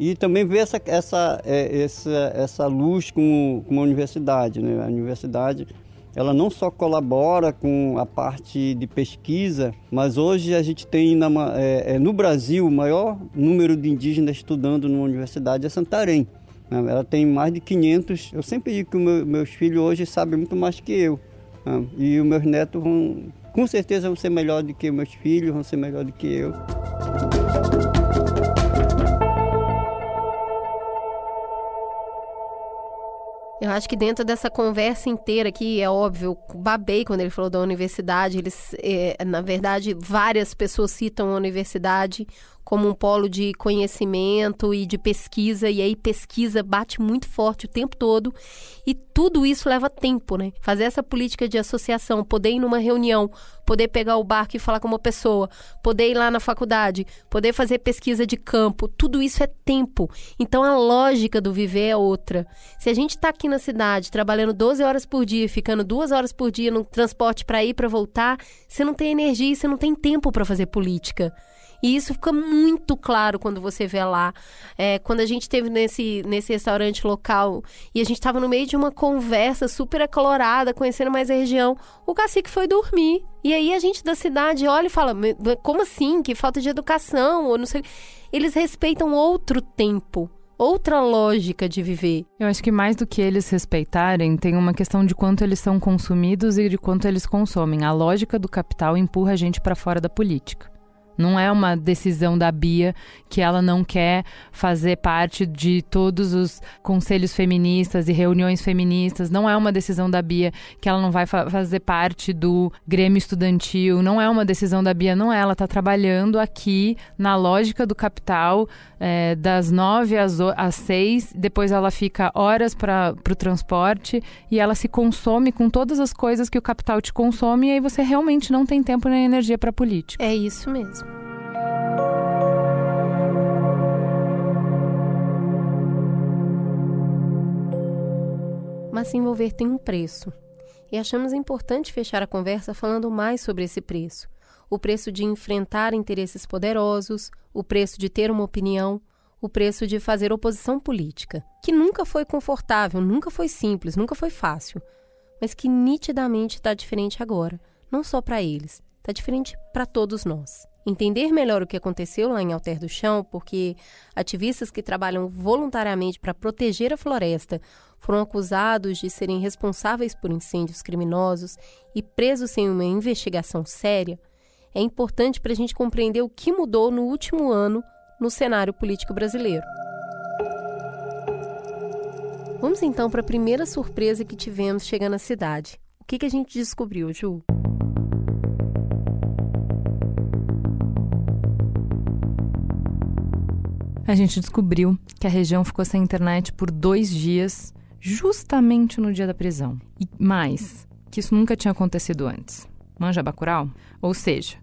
e também vê essa, essa, é, essa, essa luz com, com a universidade. Né? A universidade ela não só colabora com a parte de pesquisa, mas hoje a gente tem na, é, é, no Brasil o maior número de indígenas estudando numa universidade é Santarém. Né? Ela tem mais de 500. Eu sempre digo que meu, meus filhos hoje sabem muito mais que eu. Né? E os meus netos vão, com certeza, vão ser melhor do que meus filhos, vão ser melhor do que eu. Eu acho que dentro dessa conversa inteira aqui, é óbvio, babei quando ele falou da universidade. Eles, é, na verdade, várias pessoas citam a universidade como um polo de conhecimento e de pesquisa, e aí pesquisa bate muito forte o tempo todo, e tudo isso leva tempo, né? Fazer essa política de associação, poder ir numa reunião, poder pegar o barco e falar com uma pessoa, poder ir lá na faculdade, poder fazer pesquisa de campo, tudo isso é tempo. Então a lógica do viver é outra. Se a gente está aqui na cidade trabalhando 12 horas por dia, ficando duas horas por dia no transporte para ir para voltar, você não tem energia, você não tem tempo para fazer política. E isso fica muito claro quando você vê lá. É, quando a gente esteve nesse, nesse restaurante local e a gente estava no meio de uma conversa super acalorada, conhecendo mais a região, o cacique foi dormir. E aí a gente da cidade olha e fala: como assim? Que falta de educação? Ou não sei. Eles respeitam outro tempo outra lógica de viver. Eu acho que mais do que eles respeitarem, tem uma questão de quanto eles são consumidos e de quanto eles consomem. A lógica do capital empurra a gente para fora da política. Não é uma decisão da Bia que ela não quer fazer parte de todos os conselhos feministas e reuniões feministas. Não é uma decisão da Bia que ela não vai fa fazer parte do Grêmio Estudantil. Não é uma decisão da Bia, não é. Ela está trabalhando aqui na lógica do capital é, das nove às, às seis. Depois ela fica horas para o transporte e ela se consome com todas as coisas que o capital te consome e aí você realmente não tem tempo nem energia para política. É isso mesmo. Mas se envolver tem um preço. E achamos importante fechar a conversa falando mais sobre esse preço. O preço de enfrentar interesses poderosos, o preço de ter uma opinião, o preço de fazer oposição política, que nunca foi confortável, nunca foi simples, nunca foi fácil, mas que nitidamente está diferente agora, não só para eles, está diferente para todos nós entender melhor o que aconteceu lá em Alter do Chão, porque ativistas que trabalham voluntariamente para proteger a floresta foram acusados de serem responsáveis por incêndios criminosos e presos sem uma investigação séria, é importante para a gente compreender o que mudou no último ano no cenário político brasileiro. Vamos então para a primeira surpresa que tivemos chegando à cidade. O que, que a gente descobriu, Ju? A gente descobriu que a região ficou sem internet por dois dias, justamente no dia da prisão. E mais, que isso nunca tinha acontecido antes. Manja Bacurau? Ou seja,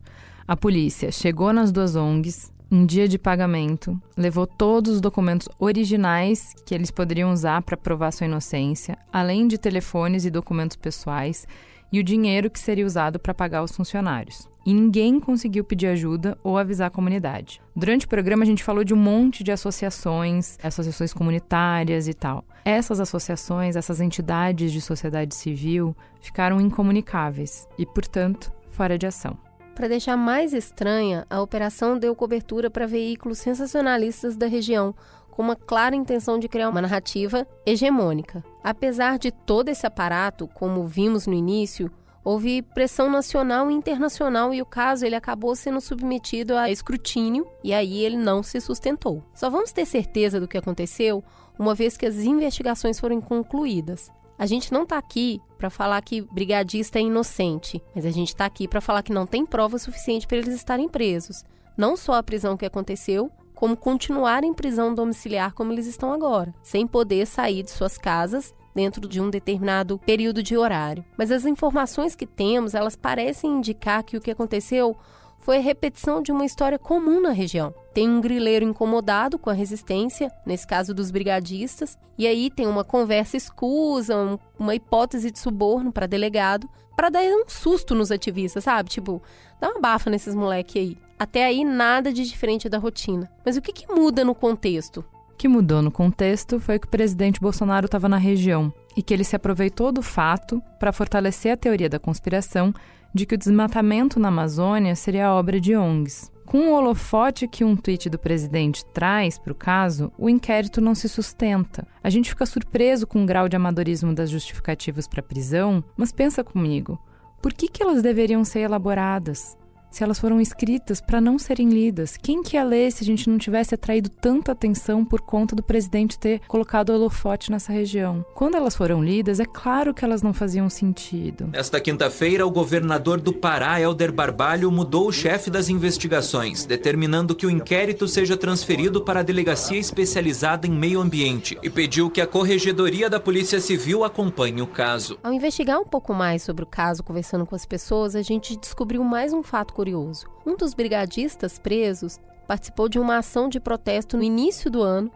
a polícia chegou nas duas ONGs em dia de pagamento, levou todos os documentos originais que eles poderiam usar para provar sua inocência, além de telefones e documentos pessoais, e o dinheiro que seria usado para pagar os funcionários e ninguém conseguiu pedir ajuda ou avisar a comunidade. Durante o programa, a gente falou de um monte de associações, associações comunitárias e tal. Essas associações, essas entidades de sociedade civil ficaram incomunicáveis e, portanto, fora de ação. Para deixar mais estranha, a operação deu cobertura para veículos sensacionalistas da região, com uma clara intenção de criar uma narrativa hegemônica. Apesar de todo esse aparato, como vimos no início, houve pressão nacional e internacional e o caso ele acabou sendo submetido a escrutínio e aí ele não se sustentou. Só vamos ter certeza do que aconteceu uma vez que as investigações foram concluídas. A gente não está aqui para falar que brigadista é inocente, mas a gente está aqui para falar que não tem prova suficiente para eles estarem presos. Não só a prisão que aconteceu, como continuar em prisão domiciliar como eles estão agora, sem poder sair de suas casas dentro de um determinado período de horário. Mas as informações que temos, elas parecem indicar que o que aconteceu foi a repetição de uma história comum na região. Tem um grileiro incomodado com a resistência, nesse caso dos brigadistas, e aí tem uma conversa escusa, uma hipótese de suborno para delegado, para dar um susto nos ativistas, sabe? Tipo, dá uma bafa nesses moleque aí. Até aí nada de diferente da rotina. Mas o que, que muda no contexto? que mudou no contexto foi que o presidente Bolsonaro estava na região e que ele se aproveitou do fato para fortalecer a teoria da conspiração de que o desmatamento na Amazônia seria obra de ONGs. Com o holofote que um tweet do presidente traz para o caso, o inquérito não se sustenta. A gente fica surpreso com o grau de amadorismo das justificativas para a prisão, mas pensa comigo: por que, que elas deveriam ser elaboradas? Se elas foram escritas para não serem lidas. Quem que ia ler se a gente não tivesse atraído tanta atenção por conta do presidente ter colocado o holofote nessa região? Quando elas foram lidas, é claro que elas não faziam sentido. Esta quinta-feira, o governador do Pará, Helder Barbalho, mudou o chefe das investigações, determinando que o inquérito seja transferido para a delegacia especializada em meio ambiente e pediu que a corregedoria da Polícia Civil acompanhe o caso. Ao investigar um pouco mais sobre o caso, conversando com as pessoas, a gente descobriu mais um fato curioso. Um dos brigadistas presos participou de uma ação de protesto no início do ano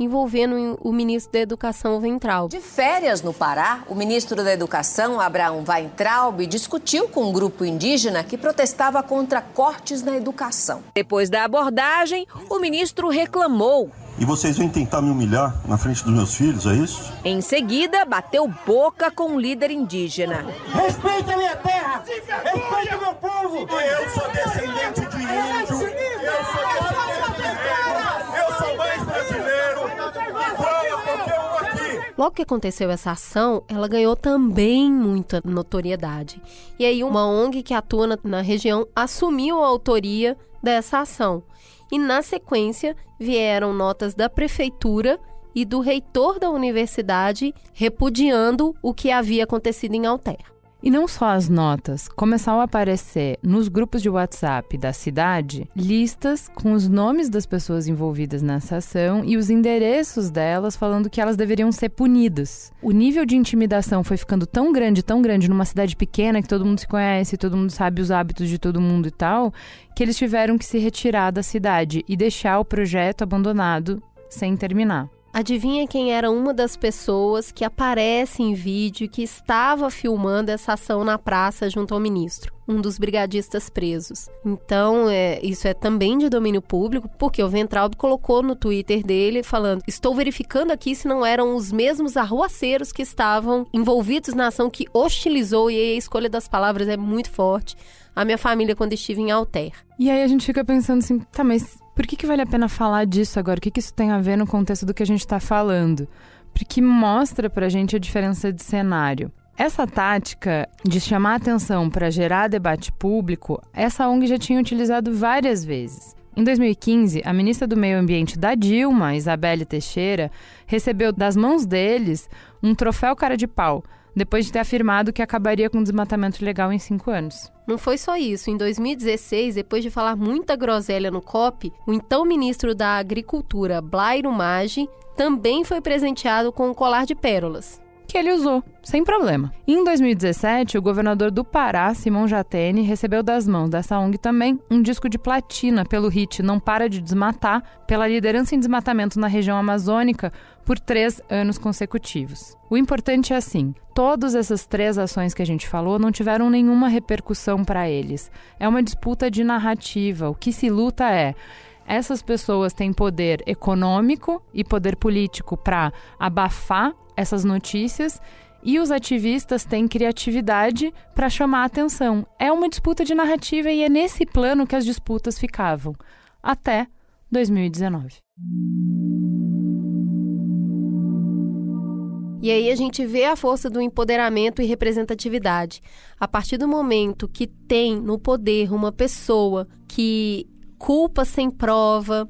envolvendo o ministro da Educação Weintraub. De férias no Pará, o ministro da Educação, Abraão Weintraub, discutiu com um grupo indígena que protestava contra cortes na educação. Depois da abordagem, o ministro reclamou e vocês vêm tentar me humilhar na frente dos meus filhos, é isso? Em seguida, bateu boca com o líder indígena. Respeita a minha terra! Respeita o meu povo! Eu sou descendente de índio! Eu sou descendente Eu sou mais brasileiro! Prova qualquer um aqui! Logo que aconteceu essa ação, ela ganhou também muita notoriedade. E aí, uma ONG que atua na, na região assumiu a autoria dessa ação e, na sequência, vieram notas da prefeitura e do reitor da universidade repudiando o que havia acontecido em Alter. E não só as notas, começaram a aparecer nos grupos de WhatsApp da cidade listas com os nomes das pessoas envolvidas nessa ação e os endereços delas falando que elas deveriam ser punidas. O nível de intimidação foi ficando tão grande, tão grande numa cidade pequena que todo mundo se conhece, todo mundo sabe os hábitos de todo mundo e tal, que eles tiveram que se retirar da cidade e deixar o projeto abandonado sem terminar. Adivinha quem era uma das pessoas que aparece em vídeo que estava filmando essa ação na praça junto ao ministro? Um dos brigadistas presos. Então, é, isso é também de domínio público, porque o Ventralb colocou no Twitter dele falando: Estou verificando aqui se não eram os mesmos arruaceiros que estavam envolvidos na ação que hostilizou, e a escolha das palavras é muito forte, a minha família quando estive em Alter. E aí a gente fica pensando assim: tá, mas por que, que vale a pena falar disso agora? O que, que isso tem a ver no contexto do que a gente está falando? Porque mostra para a gente a diferença de cenário. Essa tática de chamar atenção para gerar debate público, essa ONG já tinha utilizado várias vezes. Em 2015, a ministra do Meio Ambiente da Dilma, Isabelle Teixeira, recebeu das mãos deles um troféu cara de pau depois de ter afirmado que acabaria com o desmatamento ilegal em cinco anos. Não foi só isso. Em 2016, depois de falar muita groselha no COP, o então ministro da Agricultura, Blairo Maggi, também foi presenteado com um colar de pérolas que ele usou, sem problema. Em 2017, o governador do Pará, Simão Jatene, recebeu das mãos dessa ONG também um disco de platina pelo hit Não Para de Desmatar, pela liderança em desmatamento na região amazônica por três anos consecutivos. O importante é assim: todas essas três ações que a gente falou não tiveram nenhuma repercussão para eles. É uma disputa de narrativa. O que se luta é essas pessoas têm poder econômico e poder político para abafar essas notícias e os ativistas têm criatividade para chamar a atenção. É uma disputa de narrativa e é nesse plano que as disputas ficavam até 2019. E aí a gente vê a força do empoderamento e representatividade. A partir do momento que tem no poder uma pessoa que culpa sem prova,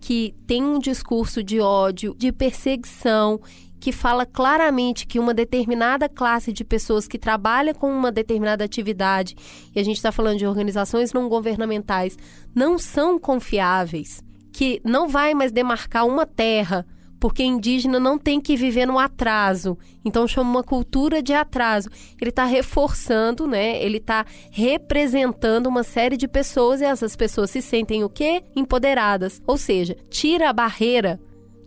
que tem um discurso de ódio, de perseguição, que fala claramente que uma determinada classe de pessoas que trabalha com uma determinada atividade, e a gente está falando de organizações não governamentais, não são confiáveis, que não vai mais demarcar uma terra porque indígena não tem que viver no atraso. Então chama uma cultura de atraso. Ele está reforçando, né? Ele está representando uma série de pessoas e essas pessoas se sentem o quê? Empoderadas. Ou seja, tira a barreira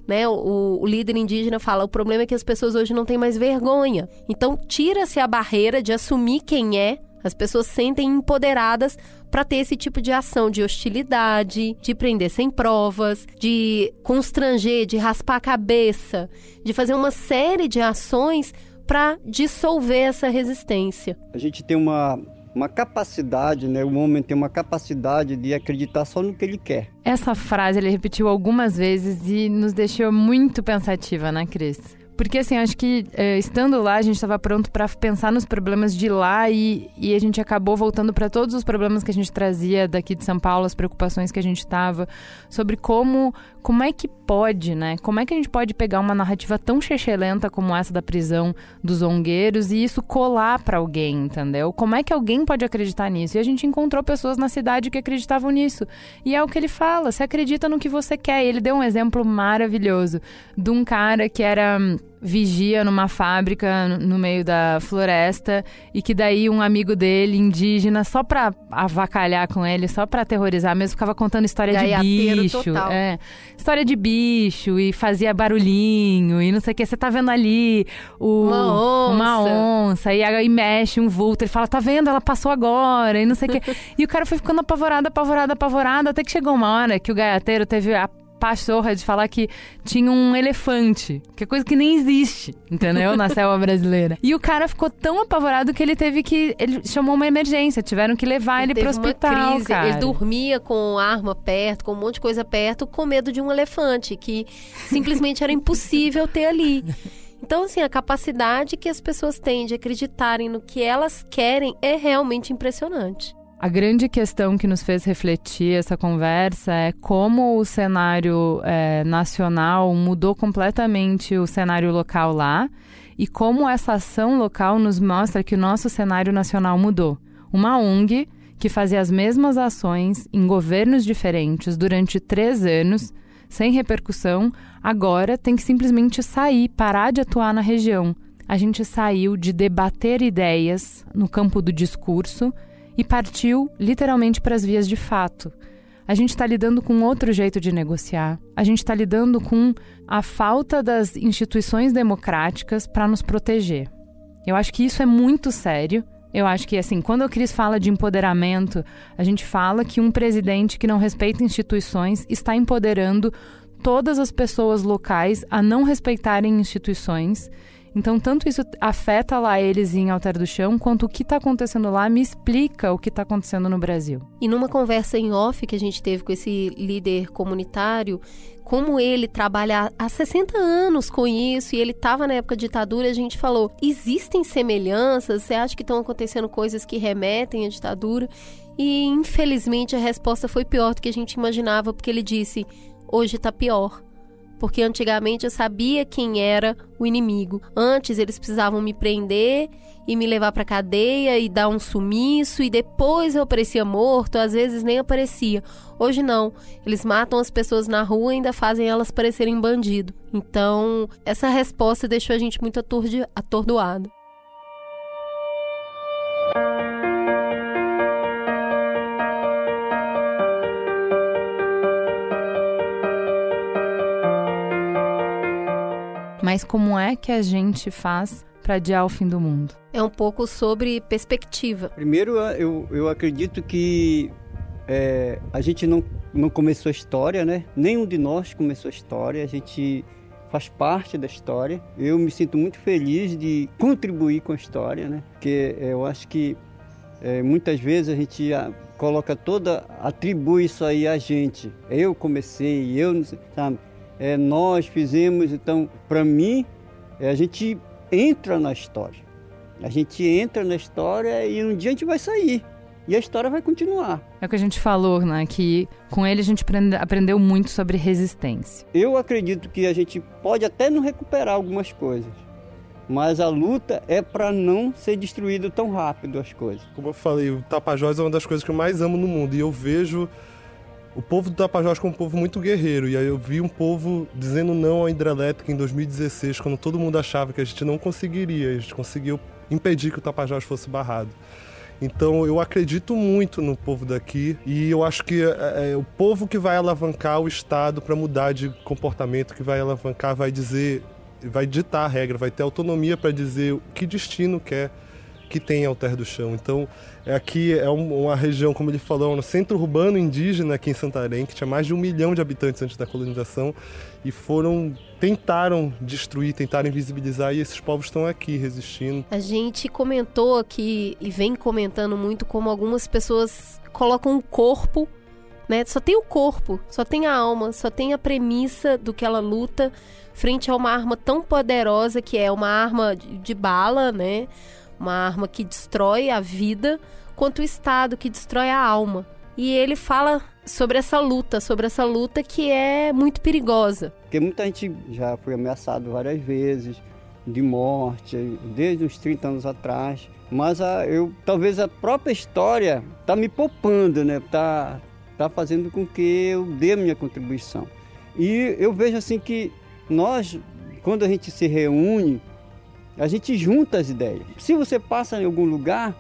né? O, o, líder indígena fala: o problema é que as pessoas hoje não têm mais vergonha. Então, tira-se a barreira de assumir quem é. As pessoas sentem empoderadas para ter esse tipo de ação de hostilidade, de prender sem provas, de constranger, de raspar a cabeça, de fazer uma série de ações para dissolver essa resistência. A gente tem uma uma capacidade, né? O homem tem uma capacidade de acreditar só no que ele quer. Essa frase ele repetiu algumas vezes e nos deixou muito pensativa, né, Cris? Porque, assim, acho que é, estando lá, a gente estava pronto para pensar nos problemas de lá e, e a gente acabou voltando para todos os problemas que a gente trazia daqui de São Paulo, as preocupações que a gente estava, sobre como, como é que pode, né? Como é que a gente pode pegar uma narrativa tão chechelenta como essa da prisão dos zongueiros e isso colar para alguém, entendeu? Como é que alguém pode acreditar nisso? E a gente encontrou pessoas na cidade que acreditavam nisso. E é o que ele fala: você acredita no que você quer. E ele deu um exemplo maravilhoso de um cara que era vigia numa fábrica no meio da floresta e que daí um amigo dele, indígena, só pra avacalhar com ele, só pra aterrorizar mesmo, ficava contando história Gaiateiro de bicho. total. É, história de bicho e fazia barulhinho e não sei o que. Você tá vendo ali o, Uma onça. uma onça e aí mexe um vulto. Ele fala, tá vendo? Ela passou agora e não sei o que. e o cara foi ficando apavorado, apavorado, apavorado, até que chegou uma hora que o gaiateiro teve a pachorra de falar que tinha um elefante, que é coisa que nem existe, entendeu? Na selva brasileira. E o cara ficou tão apavorado que ele teve que. Ele chamou uma emergência, tiveram que levar ele, Teve pro hospital. crise. cara. Ele dormia com arma perto, com um monte de coisa perto, com medo de um elefante, que simplesmente era impossível ter ali. Então, assim, a capacidade que as pessoas têm de acreditarem no que elas querem é realmente impressionante. A grande questão que nos fez refletir essa conversa é como o cenário eh, nacional mudou completamente o cenário local lá e como essa ação local nos mostra que o nosso cenário nacional mudou. Uma ONG que fazia as mesmas ações em governos diferentes durante três anos, sem repercussão, agora tem que simplesmente sair, parar de atuar na região. A gente saiu de debater ideias no campo do discurso e partiu literalmente para as vias de fato. A gente está lidando com outro jeito de negociar. A gente está lidando com a falta das instituições democráticas para nos proteger. Eu acho que isso é muito sério. Eu acho que, assim, quando a Cris fala de empoderamento, a gente fala que um presidente que não respeita instituições está empoderando todas as pessoas locais a não respeitarem instituições. Então, tanto isso afeta lá eles em Alter do Chão, quanto o que está acontecendo lá me explica o que está acontecendo no Brasil. E numa conversa em off que a gente teve com esse líder comunitário, como ele trabalha há 60 anos com isso e ele estava na época da ditadura, a gente falou: existem semelhanças? Você acha que estão acontecendo coisas que remetem à ditadura? E infelizmente a resposta foi pior do que a gente imaginava, porque ele disse: hoje está pior. Porque antigamente eu sabia quem era o inimigo. Antes eles precisavam me prender e me levar para cadeia e dar um sumiço e depois eu aparecia morto, às vezes nem aparecia. Hoje não. Eles matam as pessoas na rua e ainda fazem elas parecerem bandido. Então, essa resposta deixou a gente muito atordoado. Mas como é que a gente faz para adiar o fim do mundo? É um pouco sobre perspectiva. Primeiro, eu, eu acredito que é, a gente não, não começou a história, né? Nenhum de nós começou a história. A gente faz parte da história. Eu me sinto muito feliz de contribuir com a história, né? Porque eu acho que é, muitas vezes a gente ah, coloca toda, atribui isso aí a gente. Eu comecei, eu não sei, sabe? É, nós fizemos, então, para mim, é, a gente entra na história. A gente entra na história e um dia a gente vai sair. E a história vai continuar. É o que a gente falou, né? Que com ele a gente aprende- aprendeu muito sobre resistência. Eu acredito que a gente pode até não recuperar algumas coisas, mas a luta é para não ser destruído tão rápido as coisas. Como eu falei, o Tapajós é uma das coisas que eu mais amo no mundo. E eu vejo o povo do Tapajós como um povo muito guerreiro. E aí eu vi um povo dizendo não à hidrelétrica em 2016, quando todo mundo achava que a gente não conseguiria. A gente conseguiu impedir que o Tapajós fosse barrado. Então eu acredito muito no povo daqui e eu acho que é, é o povo que vai alavancar o Estado para mudar de comportamento, que vai alavancar, vai dizer, vai ditar a regra, vai ter autonomia para dizer que destino quer que tem Alter do Chão. Então, é aqui é uma região, como ele falou, no centro urbano indígena aqui em Santarém, que tinha mais de um milhão de habitantes antes da colonização, e foram tentaram destruir, tentaram invisibilizar, e esses povos estão aqui resistindo. A gente comentou aqui e vem comentando muito como algumas pessoas colocam o corpo né? Só tem o corpo, só tem a alma, só tem a premissa do que ela luta frente a uma arma tão poderosa que é uma arma de, de bala, né? Uma arma que destrói a vida, quanto o Estado que destrói a alma. E ele fala sobre essa luta, sobre essa luta que é muito perigosa. Porque muita gente já foi ameaçado várias vezes de morte, desde uns 30 anos atrás. Mas a, eu, talvez a própria história tá me poupando, né? Tá, tá fazendo com que eu dê a minha contribuição. E eu vejo assim que nós, quando a gente se reúne, a gente junta as ideias. Se você passa em algum lugar,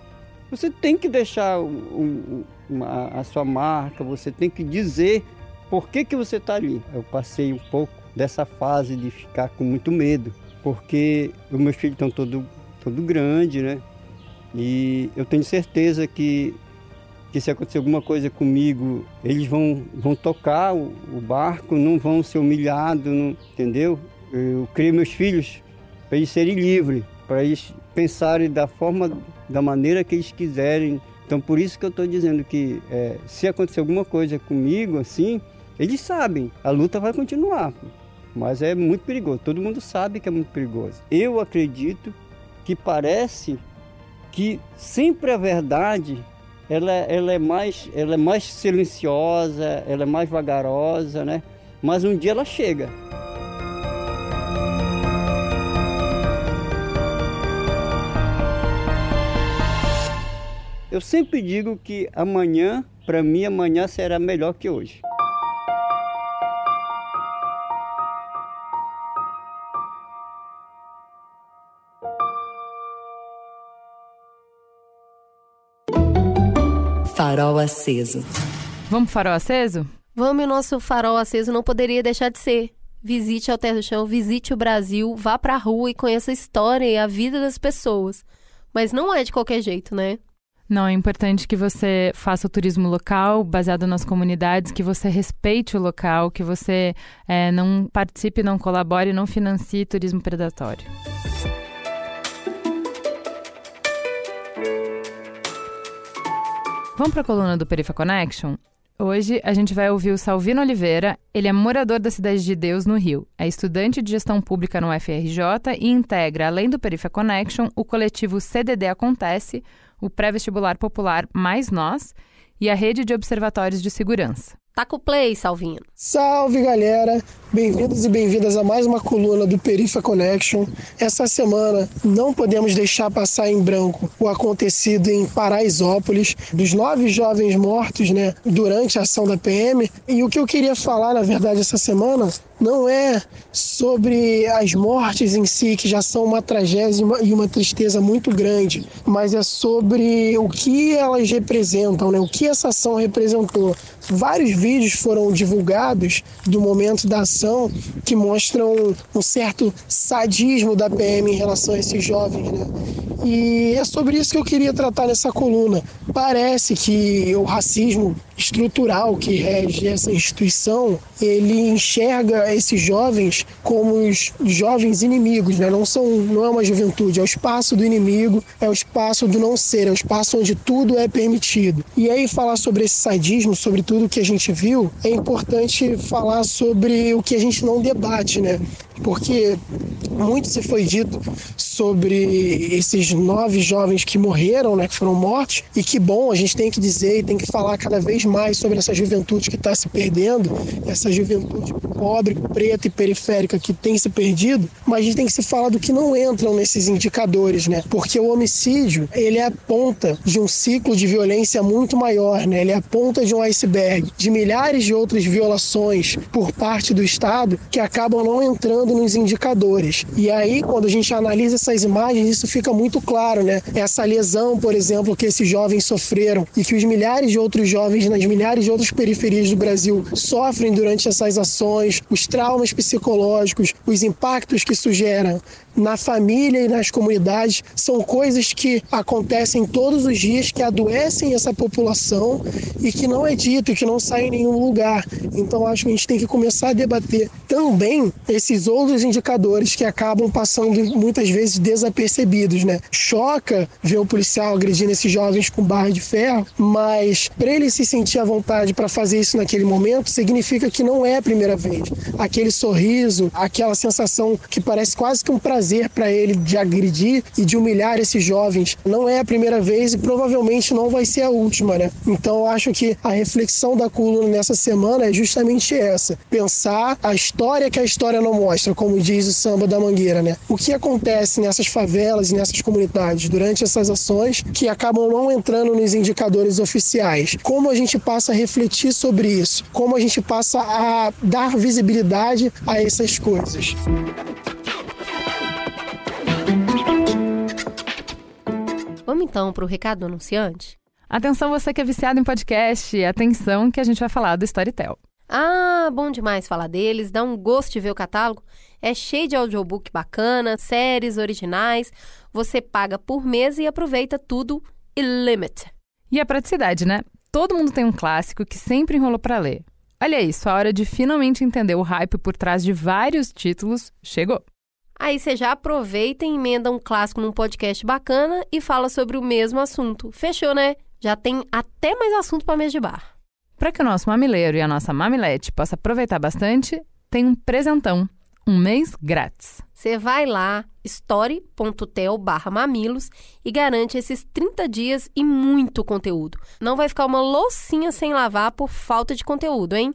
você tem que deixar um, uma, a sua marca, você tem que dizer por que, que você está ali. Eu passei um pouco dessa fase de ficar com muito medo, porque os meus filhos estão todo, todo grande, né? E eu tenho certeza que que se acontecer alguma coisa comigo, eles vão, vão tocar o, o barco, não vão ser humilhados, entendeu? Eu criei meus filhos para eles serem livres, para eles pensarem da forma, da maneira que eles quiserem. Então, por isso que eu estou dizendo que é, se acontecer alguma coisa comigo, assim, eles sabem, a luta vai continuar, mas é muito perigoso. Todo mundo sabe que é muito perigoso. Eu acredito que parece que sempre a verdade ela, ela, é mais, ela é mais silenciosa, ela é mais vagarosa, né? Mas um dia ela chega. Eu sempre digo que amanhã, para mim, amanhã será melhor que hoje. Farol aceso. Vamos farol aceso? Vamos, e nosso farol aceso não poderia deixar de ser. Visite a Terra do Chão, visite o Brasil, vá pra rua e conheça a história e a vida das pessoas. Mas não é de qualquer jeito, né? Não, é importante que você faça o turismo local, baseado nas comunidades, que você respeite o local, que você é, não participe, não colabore, não financie turismo predatório. Vamos para a coluna do Perifa Connection? Hoje a gente vai ouvir o Salvino Oliveira. Ele é morador da Cidade de Deus, no Rio. É estudante de gestão pública no FRJ e integra, além do Perifa Connection, o coletivo CDD Acontece, o pré-vestibular popular Mais Nós e a rede de observatórios de segurança. Tá com o play, Salvino. Salve, galera! Bem-vindos e bem-vindas a mais uma coluna do Perifa Connection. Essa semana não podemos deixar passar em branco o acontecido em Paraisópolis, dos nove jovens mortos né, durante a ação da PM. E o que eu queria falar, na verdade, essa semana não é sobre as mortes em si, que já são uma tragédia e uma tristeza muito grande, mas é sobre o que elas representam, né? o que essa ação representou. Vários vídeos foram divulgados do momento da ação que mostram um certo sadismo da PM em relação a esses jovens, né? E é sobre isso que eu queria tratar nessa coluna. Parece que o racismo estrutural que rege essa instituição, ele enxerga esses jovens como os jovens inimigos, né? Não são, não é uma juventude, é o espaço do inimigo, é o espaço do não ser, é o espaço onde tudo é permitido. E aí falar sobre esse sadismo, sobre tudo que a gente viu, é importante falar sobre o que a gente não debate, né? Porque muito se foi dito sobre esses nove jovens que morreram, né, que foram mortos, e que bom, a gente tem que dizer e tem que falar cada vez mais sobre essa juventude que está se perdendo, essa juventude pobre, preta e periférica que tem se perdido, mas a gente tem que se falar do que não entram nesses indicadores, né? Porque o homicídio, ele é a ponta de um ciclo de violência muito maior, né? Ele é a ponta de um iceberg, de milhares de outras violações por parte do Estado que acabam não entrando nos indicadores. E aí, quando a gente analisa essas imagens, isso fica muito claro, né? Essa lesão, por exemplo, que esses jovens sofreram e que os milhares de outros jovens nas milhares de outras periferias do Brasil sofrem durante essas ações, os traumas psicológicos, os impactos que isso gera na família e nas comunidades, são coisas que acontecem todos os dias, que adoecem essa população e que não é dito que não sai em nenhum lugar. Então acho que a gente tem que começar a debater também esses outros indicadores que acabam passando muitas vezes desapercebidos, né? Choca ver o policial agredindo esses jovens com barra de ferro, mas para ele se sentir à vontade para fazer isso naquele momento, significa que não é a primeira vez. Aquele sorriso, aquela sensação que parece quase que um prazer para ele de agredir e de humilhar esses jovens, não é a primeira vez e provavelmente não vai ser a última, né? Então eu acho que a reflexão da coluna nessa semana é justamente essa: pensar a história que a história não mostra, como diz o samba da Mangueira, né? O que acontece nessas favelas e nessas comunidades durante essas ações que acabam não entrando nos indicadores oficiais? Como a gente passa a refletir sobre isso? Como a gente passa a dar visibilidade a essas coisas? Vamos então para o recado do anunciante? Atenção você que é viciado em podcast, atenção que a gente vai falar do Storytel. Ah, bom demais falar deles, dá um gosto de ver o catálogo. É cheio de audiobook bacana, séries originais. Você paga por mês e aproveita tudo illimit. E a praticidade, né? Todo mundo tem um clássico que sempre enrolou para ler. Olha isso, a hora de finalmente entender o hype por trás de vários títulos chegou. Aí você já aproveita e emenda um clássico num podcast bacana e fala sobre o mesmo assunto. Fechou, né? Já tem até mais assunto para mês de bar. Para que o nosso mamileiro e a nossa mamilete possa aproveitar bastante, tem um presentão, um mês grátis. Você vai lá, story.tel barra mamilos e garante esses 30 dias e muito conteúdo. Não vai ficar uma loucinha sem lavar por falta de conteúdo, hein?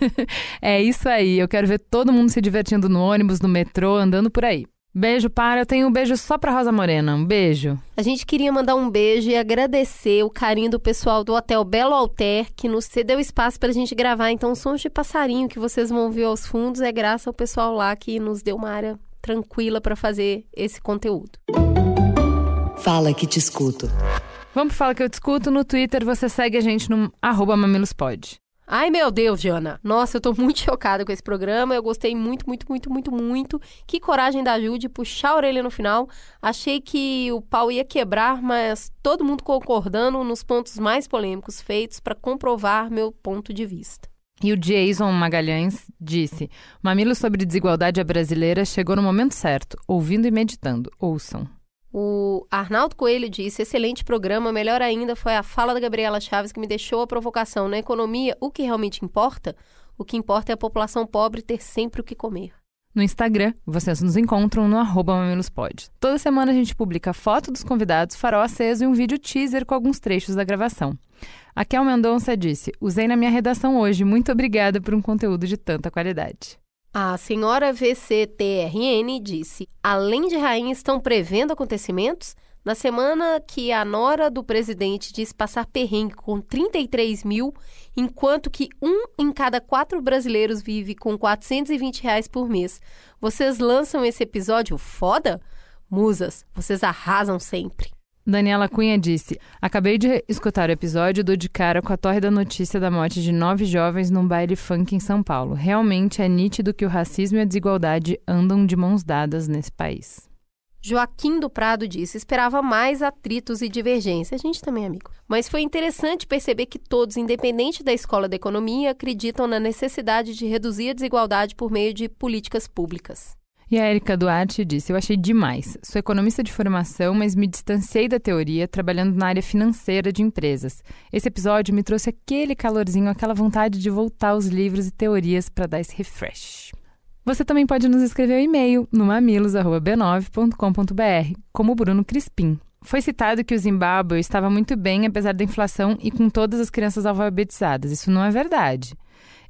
é isso aí, eu quero ver todo mundo se divertindo no ônibus, no metrô, andando por aí. Beijo para, eu tenho um beijo só pra Rosa Morena, um beijo. A gente queria mandar um beijo e agradecer o carinho do pessoal do Hotel Belo Alter, que nos cedeu espaço pra gente gravar. Então, sons de passarinho que vocês vão ver aos fundos é graças ao pessoal lá que nos deu uma área tranquila para fazer esse conteúdo. Fala que te escuto. Vamos falar que eu te escuto no Twitter, você segue a gente no arroba mamilospod. Ai, meu Deus, Jana. Nossa, eu tô muito chocada com esse programa. Eu gostei muito, muito, muito, muito, muito. Que coragem da Ju de puxar a orelha no final. Achei que o pau ia quebrar, mas todo mundo concordando nos pontos mais polêmicos feitos para comprovar meu ponto de vista. E o Jason Magalhães disse: Mamilo sobre desigualdade brasileira chegou no momento certo, ouvindo e meditando. Ouçam. O Arnaldo Coelho disse: excelente programa. Melhor ainda foi a fala da Gabriela Chaves que me deixou a provocação. Na economia, o que realmente importa? O que importa é a população pobre ter sempre o que comer. No Instagram, vocês nos encontram no arroba mamilospod. Toda semana a gente publica foto dos convidados, farol aceso e um vídeo teaser com alguns trechos da gravação. A Kel Mendonça disse: Usei na minha redação hoje. Muito obrigada por um conteúdo de tanta qualidade. A senhora VCTRN disse: além de rainha, estão prevendo acontecimentos? Na semana que a nora do presidente disse passar perrengue com 33 mil, enquanto que um em cada quatro brasileiros vive com 420 reais por mês. Vocês lançam esse episódio foda? Musas, vocês arrasam sempre. Daniela Cunha disse: Acabei de escutar o episódio do De Cara com a torre da notícia da morte de nove jovens num baile funk em São Paulo. Realmente é nítido que o racismo e a desigualdade andam de mãos dadas nesse país. Joaquim do Prado disse: esperava mais atritos e divergência. A gente também, amigo. Mas foi interessante perceber que todos, independente da escola da economia, acreditam na necessidade de reduzir a desigualdade por meio de políticas públicas. E a Erika Duarte disse: Eu achei demais. Sou economista de formação, mas me distanciei da teoria trabalhando na área financeira de empresas. Esse episódio me trouxe aquele calorzinho, aquela vontade de voltar aos livros e teorias para dar esse refresh. Você também pode nos escrever um e-mail no mamilos.b9.com.br, como Bruno Crispim. Foi citado que o Zimbábue estava muito bem apesar da inflação e com todas as crianças alfabetizadas. Isso não é verdade.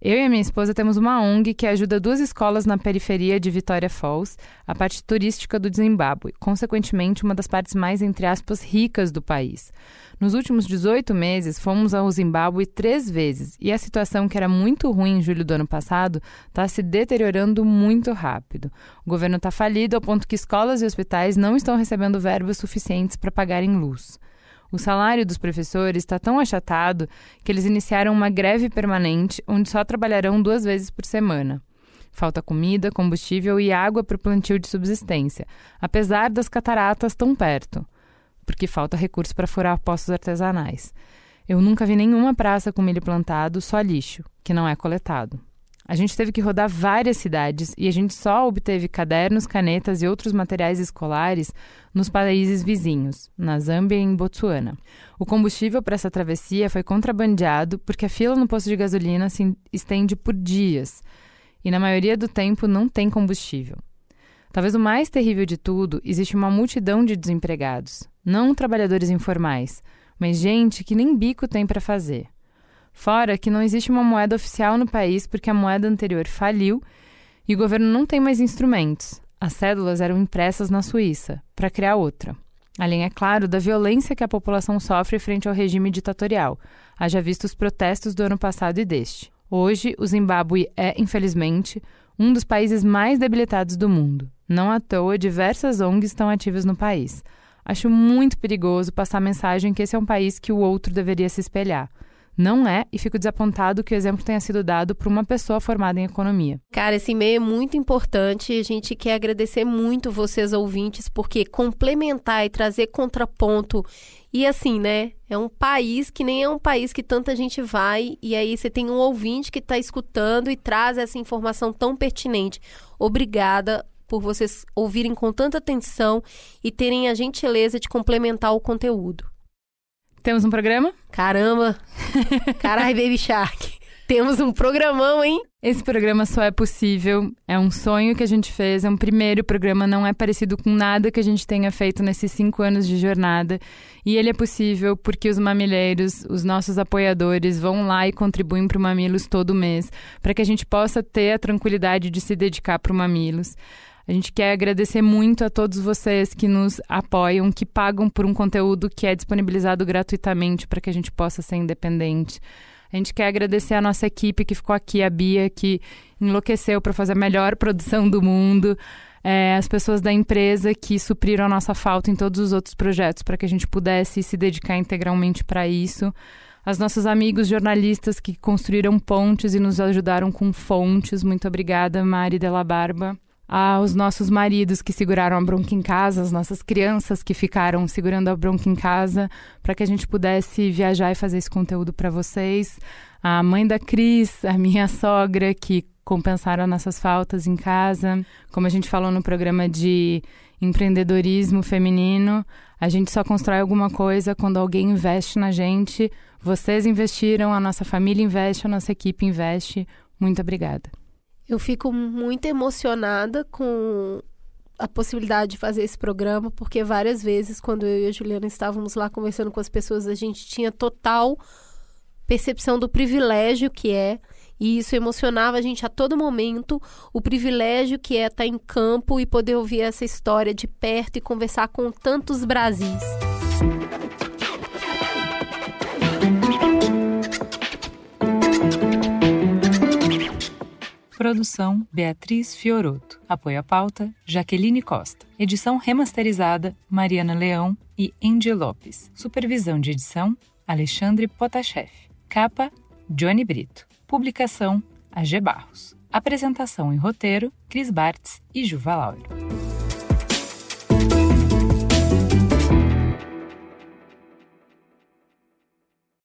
Eu e a minha esposa temos uma ONG que ajuda duas escolas na periferia de Vitória Falls, a parte turística do Zimbábue, consequentemente uma das partes mais, entre aspas, ricas do país. Nos últimos 18 meses, fomos ao Zimbábue três vezes e a situação, que era muito ruim em julho do ano passado, está se deteriorando muito rápido. O governo está falido ao ponto que escolas e hospitais não estão recebendo verbas suficientes para pagarem luz. O salário dos professores está tão achatado que eles iniciaram uma greve permanente onde só trabalharão duas vezes por semana. Falta comida, combustível e água para o plantio de subsistência, apesar das cataratas tão perto porque falta recurso para furar poços artesanais. Eu nunca vi nenhuma praça com milho plantado, só lixo, que não é coletado. A gente teve que rodar várias cidades e a gente só obteve cadernos, canetas e outros materiais escolares nos países vizinhos, na Zâmbia e em Botsuana. O combustível para essa travessia foi contrabandeado porque a fila no posto de gasolina se estende por dias e, na maioria do tempo, não tem combustível. Talvez o mais terrível de tudo, existe uma multidão de desempregados, não trabalhadores informais, mas gente que nem bico tem para fazer. Fora que não existe uma moeda oficial no país porque a moeda anterior faliu e o governo não tem mais instrumentos. As cédulas eram impressas na Suíça para criar outra. Além, é claro, da violência que a população sofre frente ao regime ditatorial, haja visto os protestos do ano passado e deste. Hoje, o Zimbábue é, infelizmente, um dos países mais debilitados do mundo. Não à toa, diversas ONGs estão ativas no país. Acho muito perigoso passar a mensagem que esse é um país que o outro deveria se espelhar. Não é, e fico desapontado que o exemplo tenha sido dado por uma pessoa formada em economia. Cara, esse e-mail é muito importante. A gente quer agradecer muito vocês, ouvintes, porque complementar e trazer contraponto. E assim, né? É um país que nem é um país que tanta gente vai, e aí você tem um ouvinte que está escutando e traz essa informação tão pertinente. Obrigada por vocês ouvirem com tanta atenção e terem a gentileza de complementar o conteúdo. Temos um programa? Caramba! Carai, Baby Shark! Temos um programão, hein? Esse programa só é possível, é um sonho que a gente fez, é um primeiro programa, não é parecido com nada que a gente tenha feito nesses cinco anos de jornada. E ele é possível porque os mamileiros, os nossos apoiadores, vão lá e contribuem para o Mamilos todo mês, para que a gente possa ter a tranquilidade de se dedicar para o Mamilos. A gente quer agradecer muito a todos vocês que nos apoiam, que pagam por um conteúdo que é disponibilizado gratuitamente para que a gente possa ser independente. A gente quer agradecer a nossa equipe que ficou aqui, a Bia, que enlouqueceu para fazer a melhor produção do mundo. É, as pessoas da empresa que supriram a nossa falta em todos os outros projetos para que a gente pudesse se dedicar integralmente para isso. As nossos amigos jornalistas que construíram pontes e nos ajudaram com fontes. Muito obrigada, Mari Della Barba aos nossos maridos que seguraram a bronca em casa, as nossas crianças que ficaram segurando a bronca em casa, para que a gente pudesse viajar e fazer esse conteúdo para vocês. A mãe da Cris, a minha sogra, que compensaram nossas faltas em casa. Como a gente falou no programa de empreendedorismo feminino, a gente só constrói alguma coisa quando alguém investe na gente. Vocês investiram, a nossa família investe, a nossa equipe investe. Muito obrigada. Eu fico muito emocionada com a possibilidade de fazer esse programa, porque várias vezes, quando eu e a Juliana estávamos lá conversando com as pessoas, a gente tinha total percepção do privilégio que é, e isso emocionava a gente a todo momento, o privilégio que é estar em campo e poder ouvir essa história de perto e conversar com tantos Brasis. Produção Beatriz Fioroto. Apoio à pauta Jaqueline Costa. Edição remasterizada Mariana Leão e Andy Lopes. Supervisão de edição Alexandre Potashev. Capa Johnny Brito. Publicação AG Barros. Apresentação e roteiro Cris Bartz e Juva Lauro.